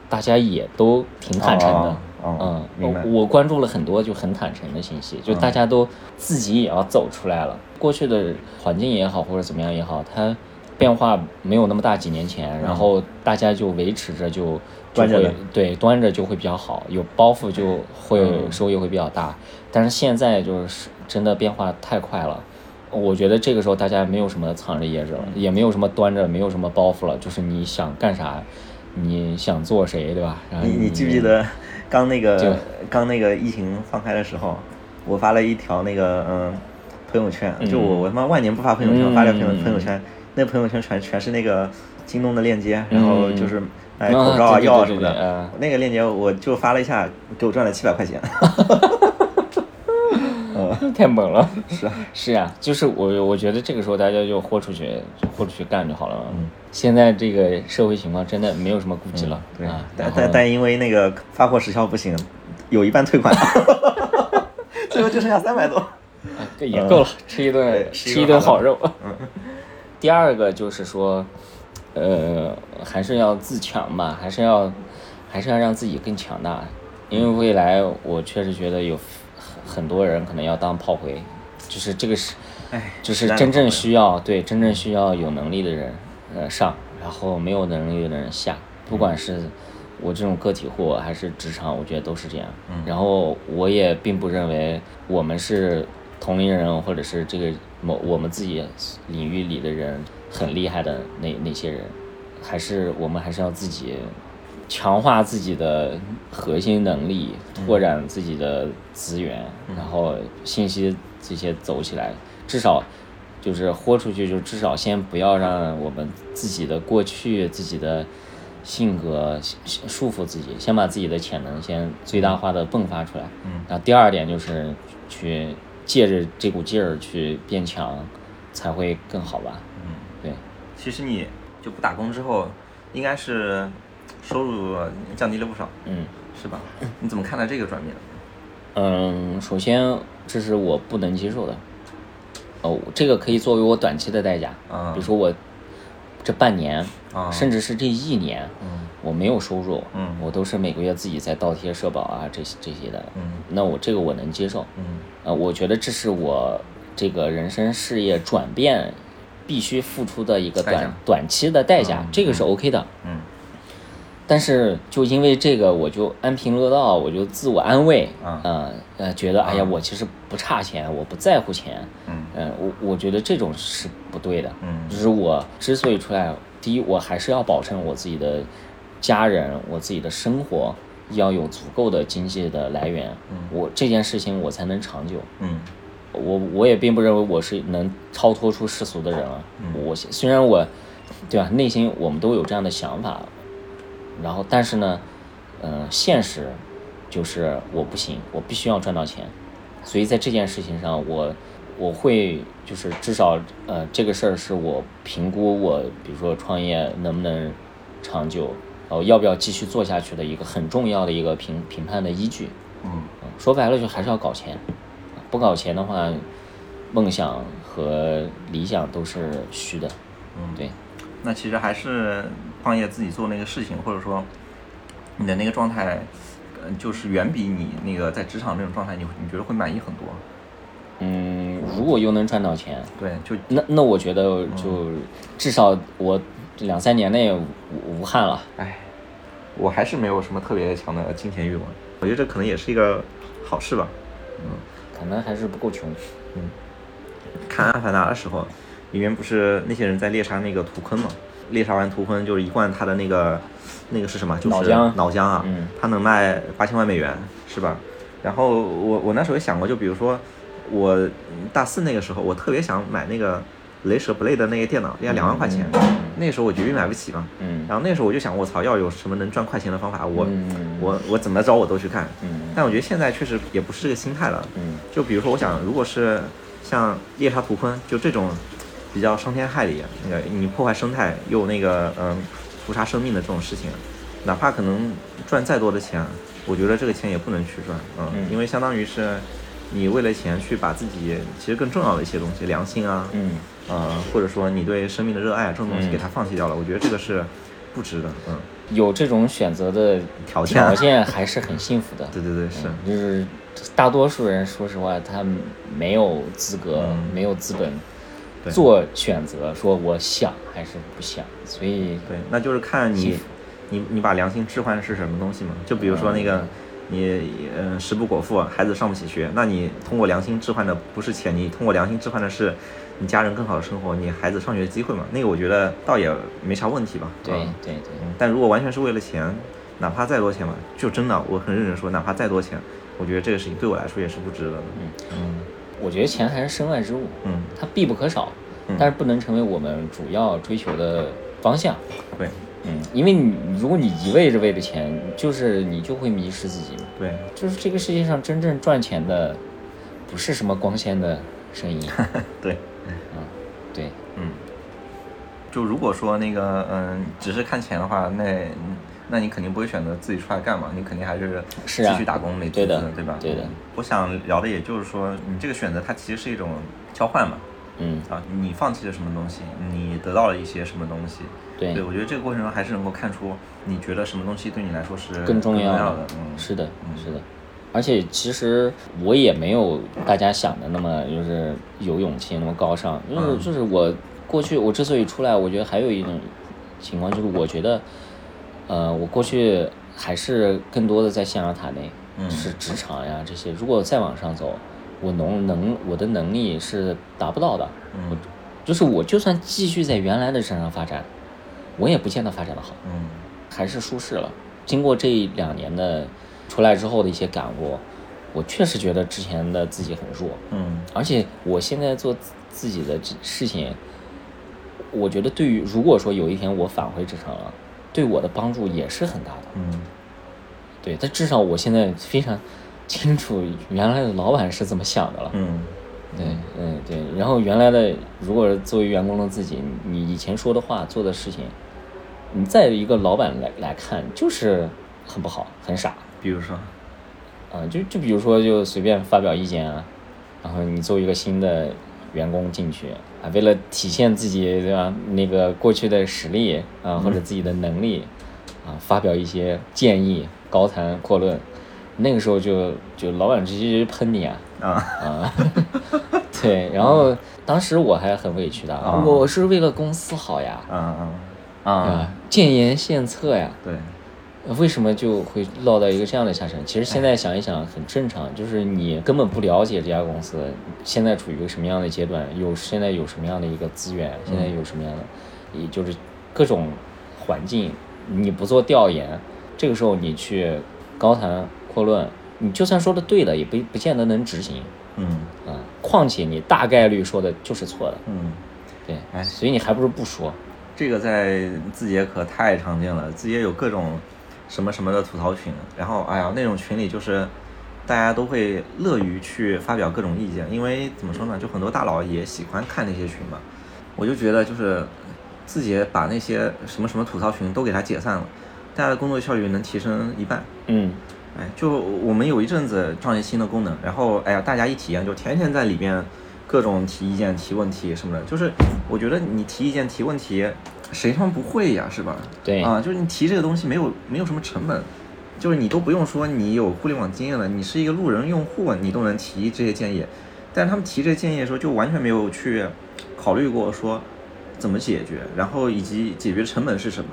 大家也都挺坦诚的。哦哦嗯，我我关注了很多就很坦诚的信息，就大家都自己也要走出来了。过去的环境也好，或者怎么样也好，它变化没有那么大，几年前，然后大家就维持着就端着对端着就会比较好，有包袱就会嗯收益会比较大。但是现在就是真的变化太快了。我觉得这个时候大家没有什么藏着掖着了，也没有什么端着，没有什么包袱了，就是你想干啥，你想做谁，对吧？然后你你记不记得刚那个刚那个疫情放开的时候，我发了一条那个嗯朋友圈，就我我他妈万年不发朋友圈，嗯发了朋友朋友圈，那朋友圈全全是那个京东的链接，然后就是买嗯口罩啊、药啊什么的，那个链接我就发了一下，给我赚了七百块钱。太猛了。是啊，是啊，就是我我觉得这个时候大家就豁出去，豁出去干就好了。嗯，现在这个社会情况真的没有什么顾忌了。对啊，，但但但因为那个发货时效不行，有一半退款了，最后就剩下三百多。啊这也够了，吃一顿吃一顿好的顿好肉。第二个就是说，呃，还是要自强吧，还是要还是要让自己更强大，因为未来我确实觉得有很很多人可能要当炮灰，就是这个是。哎，就是真正需要对真正需要有能力的人，呃上，然后没有能力的人下，不管是我这种个体户还是职场，我觉得都是这样。然后我也并不认为我们是同龄人，或者是这个某我们自己领域里的人很厉害的那那些人，还是我们还是要自己强化自己的核心能力，拓展自己的资源，然后信息这些走起来，至少就是豁出去，就至少先不要让我们自己的过去、自己的性格 束缚自己，先把自己的潜能先最大化的迸发出来。嗯，然后第二点就是去借着这股劲儿去变强，才会更好吧？嗯，对。其实你就不打工之后，应该是收入降低了不少，嗯。是吧？你怎么看待这个转变？嗯，首先这是我不能接受的。哦，这个可以作为我短期的代价，啊。比如说我这半年，啊。甚至是这一年，嗯。我没有收入，嗯。我都是每个月自己在倒贴社保啊，这些这些的，嗯。那我这个我能接受，嗯。呃，我觉得这是我这个人生事业转变必须付出的一个短短期的代价，嗯这个是 OK 的，嗯但是就因为这个，我就安贫乐道，我就自我安慰，啊呃呃，觉得哎呀，啊我其实不差钱，我不在乎钱，嗯嗯，我我觉得这种是不对的，嗯就是我之所以出来，第一，我还是要保证我自己的家人、我自己的生活要有足够的经济的来源，嗯我这件事情我才能长久。嗯我我也并不认为我是能超脱出世俗的人啊。我虽然我，对吧？内心我们都有这样的想法，然后但是呢，嗯、现实就是我不行，我必须要赚到钱。所以在这件事情上，我我会就是至少呃这个事儿是我评估我比如说创业能不能长久，然后要不要继续做下去的一个很重要的一个评评判的依据。嗯嗯说白了就还是要搞钱，不搞钱的话，梦想和理想都是虚的。嗯，对，那其实还是创业自己做那个事情，或者说你的那个状态，嗯，就是远比你那个在职场那种状态，你你觉得会满意很多。嗯，如果又能赚到钱，对，就那那我觉得就至少我两三年内无无憾了。哎，我还是没有什么特别强的金钱欲望。我觉得这可能也是一个好事吧。嗯可能还是不够穷。嗯看《阿凡达》的时候，里面不是那些人在猎杀那个图鲲嘛？猎杀完图鲲就是一罐他的那个那个是什么？就是脑浆脑浆啊，嗯它能卖八千万美元，是吧？然后我我那时候也想过，就比如说我嗯大四那个时候，我特别想买那个雷蛇 Blade 的那个电脑，要两万块钱，那时候我绝对买不起嘛。嗯然后那时候我就想，我操，要有什么能赚快钱的方法，我、嗯我我怎么着我都去干。嗯但我觉得现在确实也不是这个心态了。嗯就比如说，我想，如果是像猎杀图鲲，就这种比较伤天害理，那个你破坏生态又那个嗯屠杀生命的这种事情，哪怕可能赚再多的钱，我觉得这个钱也不能去赚，嗯，嗯。因为相当于是你为了钱去把自己其实更重要的一些东西，良心啊，嗯。呃，或者说你对生命的热爱这种东西嗯。给它放弃掉了，我觉得这个是不值的，嗯，有这种选择的条件条件 还是很幸福的。对对对，是，嗯就是大多数人，说实话，他没有资格，嗯。没有资本对做选择，说我想还是不想。所以，对，那就是看你，你你把良心置换的是什么东西嘛？就比如说那个，你嗯食不果腹，孩子上不起学，那你通过良心置换的不是钱，你通过良心置换的是你家人更好的生活，你孩子上学的机会嘛？那个我觉得倒也没啥问题吧。对嗯对对，嗯但如果完全是为了钱，哪怕再多钱嘛，就真的我很认真说，哪怕再多钱，我觉得这个事情对我来说也是不值得的。嗯我觉得钱还是身外之物，嗯它必不可少，嗯但是不能成为我们主要追求的方向。对嗯，因为你如果你一味着为了钱，就是你就会迷失自己嘛。对，就是这个世界上真正赚钱的，不是什么光鲜的生意。对。嗯对，嗯，就如果说那个嗯，只是看钱的话，那那你肯定不会选择自己出来干嘛，你肯定还是继续打工没对的资对吧？对的。我想聊的也就是说，你这个选择它其实是一种交换嘛，嗯，啊，你放弃了什么东西，你得到了一些什么东西。对对，我觉得这个过程中还是能够看出你觉得什么东西对你来说是更重要要的。嗯，是的嗯，是的。而且其实我也没有大家想的那么就是有勇气那么高尚，就是嗯就是我过去我之所以出来，我觉得还有一种情况就是我觉得，呃，我过去还是更多的在象牙塔内，嗯是职场呀这些。如果再往上走，我能能我的能力是达不到的，嗯就是我就算继续在原来的身上发展，我也不见得发展的好。嗯还是舒适了。经过这两年的出来之后的一些感悟，我确实觉得之前的自己很弱，嗯而且我现在做自自己的事情，我觉得对于如果说有一天我返回职场了，对我的帮助也是很大的。嗯对，但至少我现在非常清楚原来的老板是怎么想的了。嗯对，嗯，对。然后原来的，如果作为员工的自己，你以前说的话、做的事情，你在一个老板来来看，就是很不好、很傻。比如说，啊、就就比如说，就随便发表意见啊，然后你作为一个新的员工进去啊，为了体现自己对吧，那个过去的实力啊，或者自己的能力啊，发表一些建议，高谈阔论，那个时候就就老板直接就喷你啊，啊。啊，对，然后当时我还很委屈的，啊我是为了公司好呀，啊啊，，建言献策呀，对，为什么就会落到一个这样的下场？其实现在想一想很正常，就是你根本不了解这家公司现在处于一个什么样的阶段，有现在有什么样的一个资源，现在有什么样的，也就是各种环境你不做调研，这个时候你去高谈阔论，你就算说的对的，也不不见得能执行嗯啊。况且你大概率说的就是错的，嗯，对，哎所以你还不如不说。这个在字节可太常见了，字节有各种什么什么的吐槽群，然后哎呀那种群里就是大家都会乐于去发表各种意见，因为怎么说呢，就很多大佬也喜欢看那些群嘛。我就觉得就是自己把那些什么什么吐槽群都给它解散了，大家的工作效率能提升一半。嗯，哎，就我们有一阵子上线新的功能，然后哎呀，大家一体验就天天在里边各种提意见、提问题什么的。就是我觉得你提意见、提问题，谁他妈不会呀，是吧？对啊，就是你提这个东西没有没有什么成本，就是你都不用说你有互联网经验了，你是一个路人用户，你都能提这些建议。但是他们提这些建议的时候，就完全没有去考虑过说怎么解决，然后以及解决成本是什么，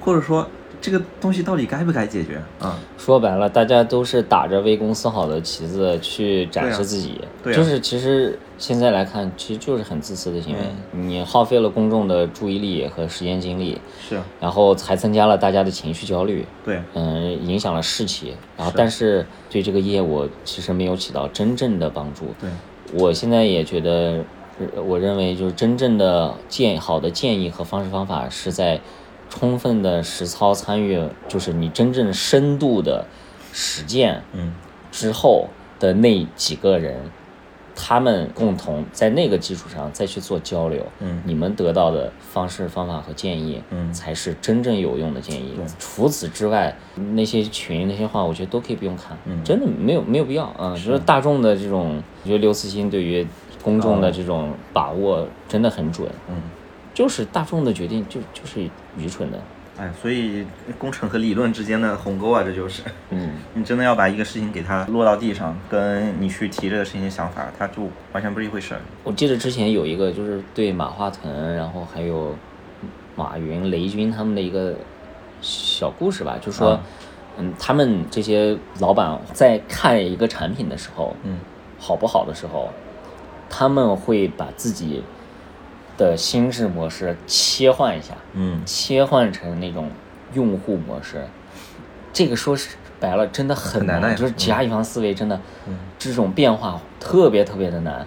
或者说这个东西到底该不该解决？啊？说白了，大家都是打着为公司好的旗子去展示自己，对啊。就是其实现在来看，其实就是很自私的行为。你耗费了公众的注意力和时间精力，是。啊，然后还增加了大家的情绪焦虑，对，嗯，影响了士气，然后但是对这个业务其实没有起到真正的帮助。对，我现在也觉得，呃我认为就是真正的建好的建议和方式方法是在充分的实操参与，就是你真正深度的实践嗯。之后的那几个人，他们共同在那个基础上再去做交流，嗯。你们得到的方式方法和建议，嗯。才是真正有用的建议。除此之外，那些群那些话，我觉得都可以不用看，嗯。真的没有没有必要啊。就是大众的这种，我觉得刘慈欣对于公众的这种把握真的很准，嗯，就是大众的决定就就是愚蠢的，哎，所以工程和理论之间的鸿沟啊，这就是，嗯。你真的要把一个事情给它落到地上，跟你去提这个事情的想法，它就完全不是一回事儿。我记得之前有一个就是对马化腾，然后还有马云、雷军他们的一个小故事吧，就说，啊嗯，他们这些老板在看一个产品的时候，嗯好不好的时候，他们会把自己的心智模式切换一下，嗯切换成那种用户模式。这个说是白了，真的很很难就是甲乙方思维真的，嗯这种变化特别特别的难。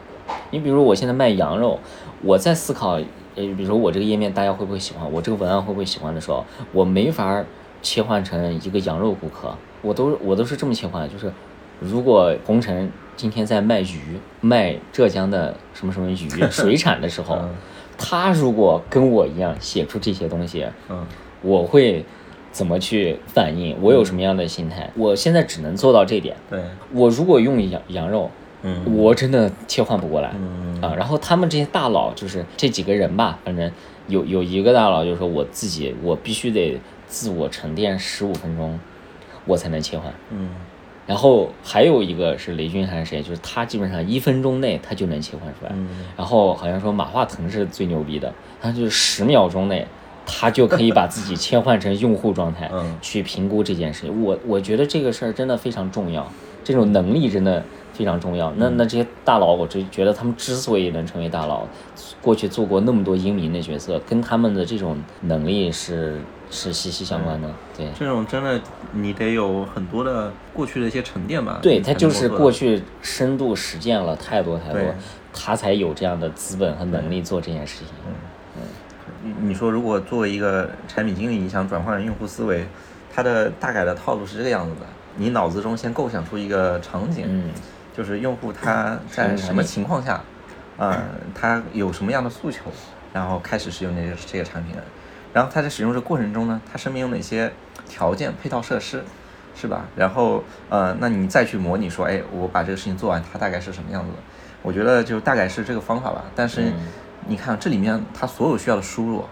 你比如我现在卖羊肉，我在思考，呃，比如说我这个页面大家会不会喜欢，我这个文案会不会喜欢的时候，我没法切换成一个羊肉顾客，我都我都是这么切换，就是如果红尘今天在卖鱼，卖浙江的什么什么鱼 水产的时候嗯，他如果跟我一样写出这些东西，嗯我会怎么去反应？我有什么样的心态？我现在只能做到这点。对，我如果用羊羊肉，嗯我真的切换不过来。嗯啊，然后他们这些大佬就是这几个人吧，反正有有一个大佬就是说我自己我必须得自我沉淀十五分钟，我才能切换。嗯然后还有一个是雷军还是谁，就是他基本上一分钟内他就能切换出来。嗯然后好像说马化腾是最牛逼的，他就是十秒钟内，他就可以把自己切换成用户状态，嗯去评估这件事情。我我觉得这个事儿真的非常重要，这种能力真的非常重要。那那这些大佬，我就觉得他们之所以能成为大佬，过去做过那么多英明的角色，跟他们的这种能力是是息息相关的。对，这种真的你得有很多的过去的一些沉淀吧。对他就是过去深度实践了太多太多对，他才有这样的资本和能力做这件事情。嗯。你你说，如果作为一个产品经理，你想转换用户思维，他的大概的套路是这个样子的：你脑子中先构想出一个场景，嗯。就是用户他在什么情况下，呃，他有什么样的诉求，然后开始使用这个这个产品。的，然后他在使用这过程中呢，他身边有哪些条件、配套设施，是吧？然后呃，那你再去模拟说，哎，我把这个事情做完，它大概是什么样子的？我觉得就大概是这个方法吧。但是嗯你看这里面它所有需要的输入，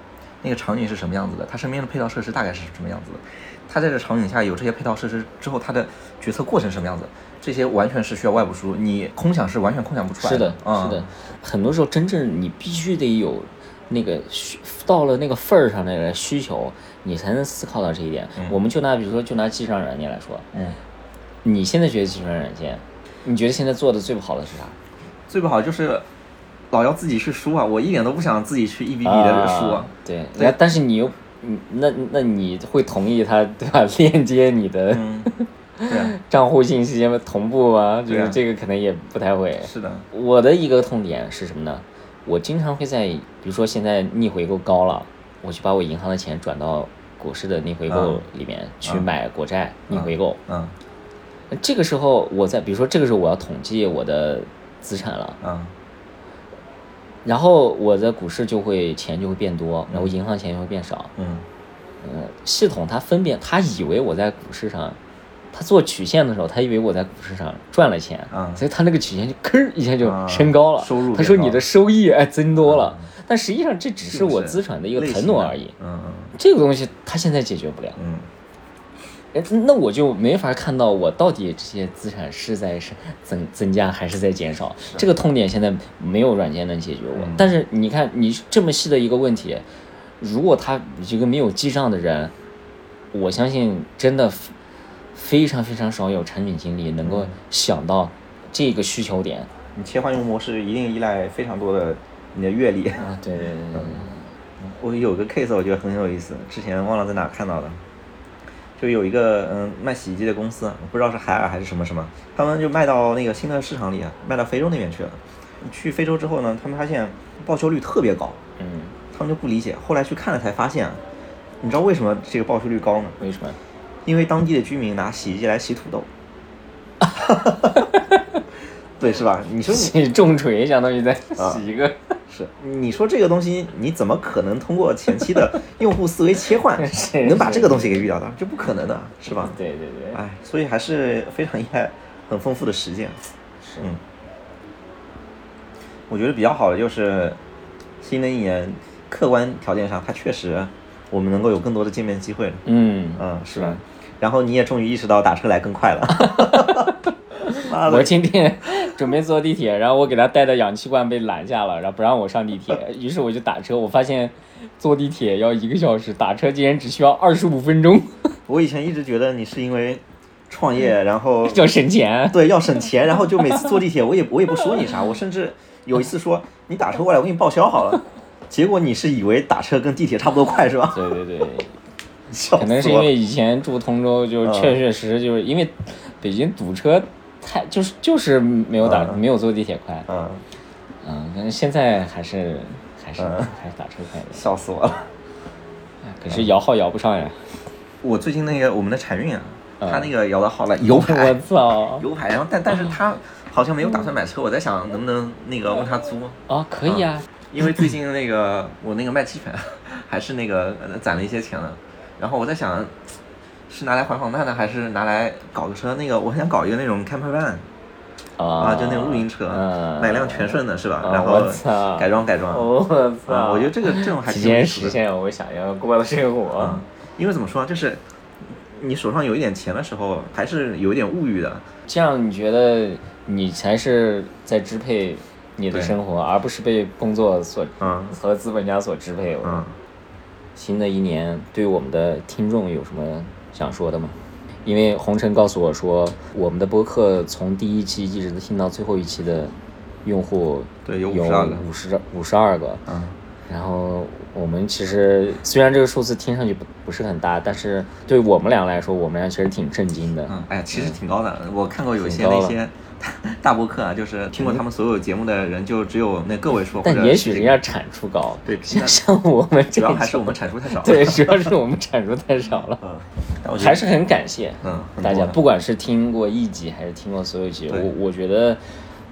那个场景是什么样子的？它身边的配套设施大概是什么样子的？它在这场景下有这些配套设施之后，它的决策过程什么样子？这些完全是需要外部输入，你空想是完全空想不出来是的，啊、是的，很多时候真正你必须得有那个需到了那个份儿上那个需求，你才能思考到这一点。我们就拿比如说就拿记账软件来说，嗯，你现在觉得计算软件，你觉得现在做的最不好的是啥？最不好就是老要自己去输啊，我一点都不想自己去一笔笔的输啊啊。对，对但是你又嗯，那那你会同意他对吧？链接你的嗯，对啊，账户信息同步吗？就是这个可能也不太会。是的，我的一个痛点是什么呢？我经常会在，比如说现在逆回购高了，我去把我银行的钱转到股市的逆回购嗯。里面去嗯买国债逆回购。嗯。这个时候我在，比如说这个时候我要统计我的资产了，嗯。然后我的股市就会钱就会变多，然后银行钱就会变少。嗯。呃，系统它分辨，它以为我在股市上，它做曲线的时候，他以为我在股市上赚了钱，嗯所以他那个曲线就吭一下就啊升高了。收入他说你的收益哎增多了，但实际上这只是我资产的一个腾挪而已。嗯这个东西他现在解决不了，嗯。哎那我就没法看到我到底这些资产是在是增增加还是在减少。这个痛点现在没有软件能解决我。嗯。但是你看，你这么细的一个问题，如果他一个没有记账的人，我相信真的非常非常少有产品经理能够嗯想到这个需求点。你切换用户模式一定依赖非常多的你的阅历。啊，对对对对我有个 case 我觉得很有意思，之前忘了在哪看到的，就有一个嗯卖洗衣机的公司，不知道是海尔还是什么什么，他们就卖到那个新的市场里，卖到非洲那边去了。去非洲之后呢，他们发现报修率特别高，嗯，他们就不理解，后来去看了才发现，你知道为什么这个报修率高呢？为什么？因为当地的居民拿洗衣机来洗土豆。对，是吧？你说你重锤相当于在啊洗一个，是，你说这个东西，你怎么可能通过前期的 用户思维切换，能把这个东西给遇到的？这不可能的，是吧？对对对，哎，所以还是非常依赖很丰富的实践。是嗯，我觉得比较好的就是新的一年，客观条件上，它确实我们能够有更多的见面机会了。嗯嗯，是吧？然后你也终于意识到打车来更快了。妈我的，今天准备坐地铁，然后我给他带的氧气罐被拦下了，然后不让我上地铁，于是我就打车。我发现坐地铁要一个小时，打车竟然只需要二十五分钟，我以前一直觉得你是因为创业，然后要省钱。对，要省钱，然后就每次坐地铁，我也我也不说你啥，我甚至有一次说你打车过来，我给你报销好了。结果你是以为打车跟地铁差不多快是吧？对对对，可能是因为以前住通州，就嗯确确实实就是因为北京堵车太就是就是没有打、嗯没有坐地铁快，嗯，嗯，但是现在还是还是、嗯还是打车快点，笑死我了。可是摇号摇不上呀。我最近那个我们的产运啊，嗯他那个摇到号了，油牌我操！油牌，然后但但是他好像没有打算买车，我在想能不能那个问他租，啊，可以啊，因为最近那个我那个卖鸡粉还是那个呃攒了一些钱了，然后我在想。是拿来还房贷呢，还是拿来搞个车？那个我想搞一个那种 camper van，啊啊，就那种露营车，嗯买辆全顺的是吧？啊然后改装改装，我啊，操！我觉得这个这种还提前。实现我想要过的生活嗯。，因为怎么说，就是你手上有一点钱的时候，还是有一点物欲的。这样你觉得你才是在支配你的生活，而不是被工作所嗯和资本家所支配。嗯，新的一年对我们的听众有什么想说的吗？因为红尘告诉我说，我们的播客从第一期一直听到最后一期的用户对有有52个五十五十二个。嗯，然后我们其实虽然这个数字听上去不不是很大，但是对我们俩来说，我们俩其实挺震惊的。嗯，哎呀，其实挺高的。我看过有一些那些 大博客啊，就是听过他们所有节目的人，就只有那个位数，但也许人家产出高，对像像我们主要还是我们产出太少。对，主要是我们产出太少了。嗯，还是很感谢，嗯大家不管是听过一集还是听过所有集，我我觉得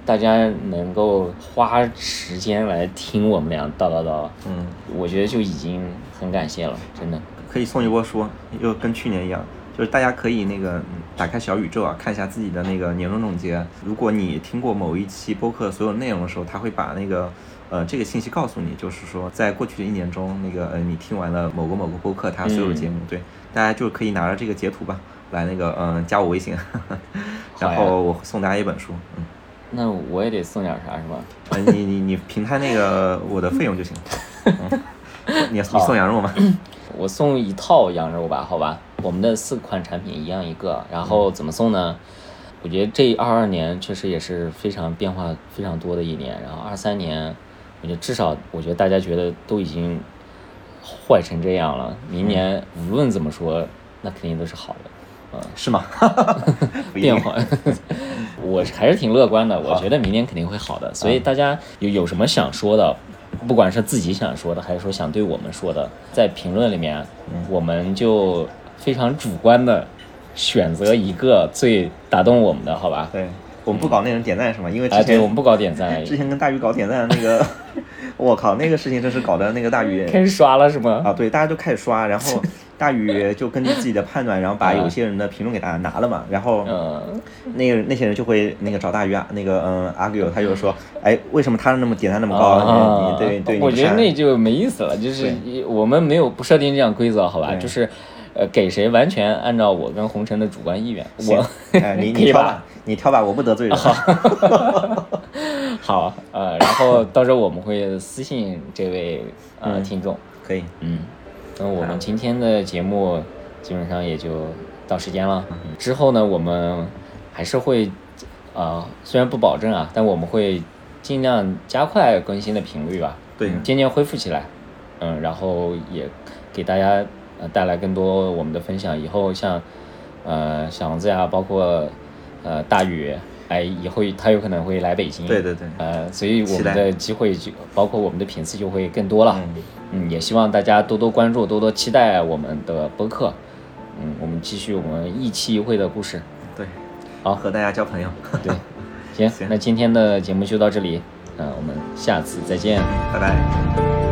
大家能够花时间来听我们俩叨叨叨，嗯，我觉得就已经很感谢了，真的。可以送一波书，又跟去年一样，就是大家可以那个嗯打开小宇宙啊，看一下自己的那个年终总结。如果你听过某一期播客所有内容的时候，他会把那个呃这个信息告诉你，就是说在过去的一年中，那个呃你听完了某个某个播客他所有的节目，对，大家就可以拿着这个截图吧，来那个嗯、呃加我微信，然后我送大家一本书，嗯。那我也得送点啥是吧？呃，你你你平摊那个我的费用就行。嗯，你你送羊肉吗？我送一套羊肉吧，好吧？我们的四款产品一样一个，然后怎么送呢？我觉得这二二年确实也是非常变化非常多的一年，然后二三年，我觉得至少我觉得大家觉得都已经坏成这样了，明年无论怎么说，那肯定都是好的。是吗？变化，我还是挺乐观的，我觉得明年肯定会好的。所以大家有有什么想说的，不管是自己想说的，还是说想对我们说的，在评论里面，我们就非常主观的选择一个最打动我们的，好吧？对，我们不搞那种点赞是吗？因为之哎，对，前我们不搞点赞，之前跟大鱼搞点赞那个，我靠，那个事情真是搞的那个大鱼 开始刷了是吗？啊，对，大家都开始刷，然后大宇就根据自己的判断，然后把有些人的评论给大家拿了嘛，然后嗯，那个那些人就会那个找大鱼啊，那个嗯 argue，他就说，哎，为什么他那么点赞那么高？啊对对，我觉得那就没意思了，就是我们没有不设定这样规则，好吧？就是。呃，给谁完全按照我跟红尘的主观意愿，行我哎，你 你挑吧，你挑吧，我不得罪人。好，呃，然后到时候我们会私信这位呃嗯听众，可以，嗯，那我们今天的节目基本上也就到时间了。之后呢，我们还是会，呃，虽然不保证啊，但我们会尽量加快更新的频率吧，对嗯渐渐恢复起来。嗯，然后也给大家呃带来更多我们的分享。以后像呃小王子呀，包括呃大宇，哎，以后他有可能会来北京。对对对呃，所以我们的机会就包括我们的频次就会更多了。嗯嗯，也希望大家多多关注，多多期待我们的播客。嗯，我们继续我们一期一会的故事。对，好和大家交朋友。对，行，行那今天的节目就到这里。嗯、我们下次再见。拜拜。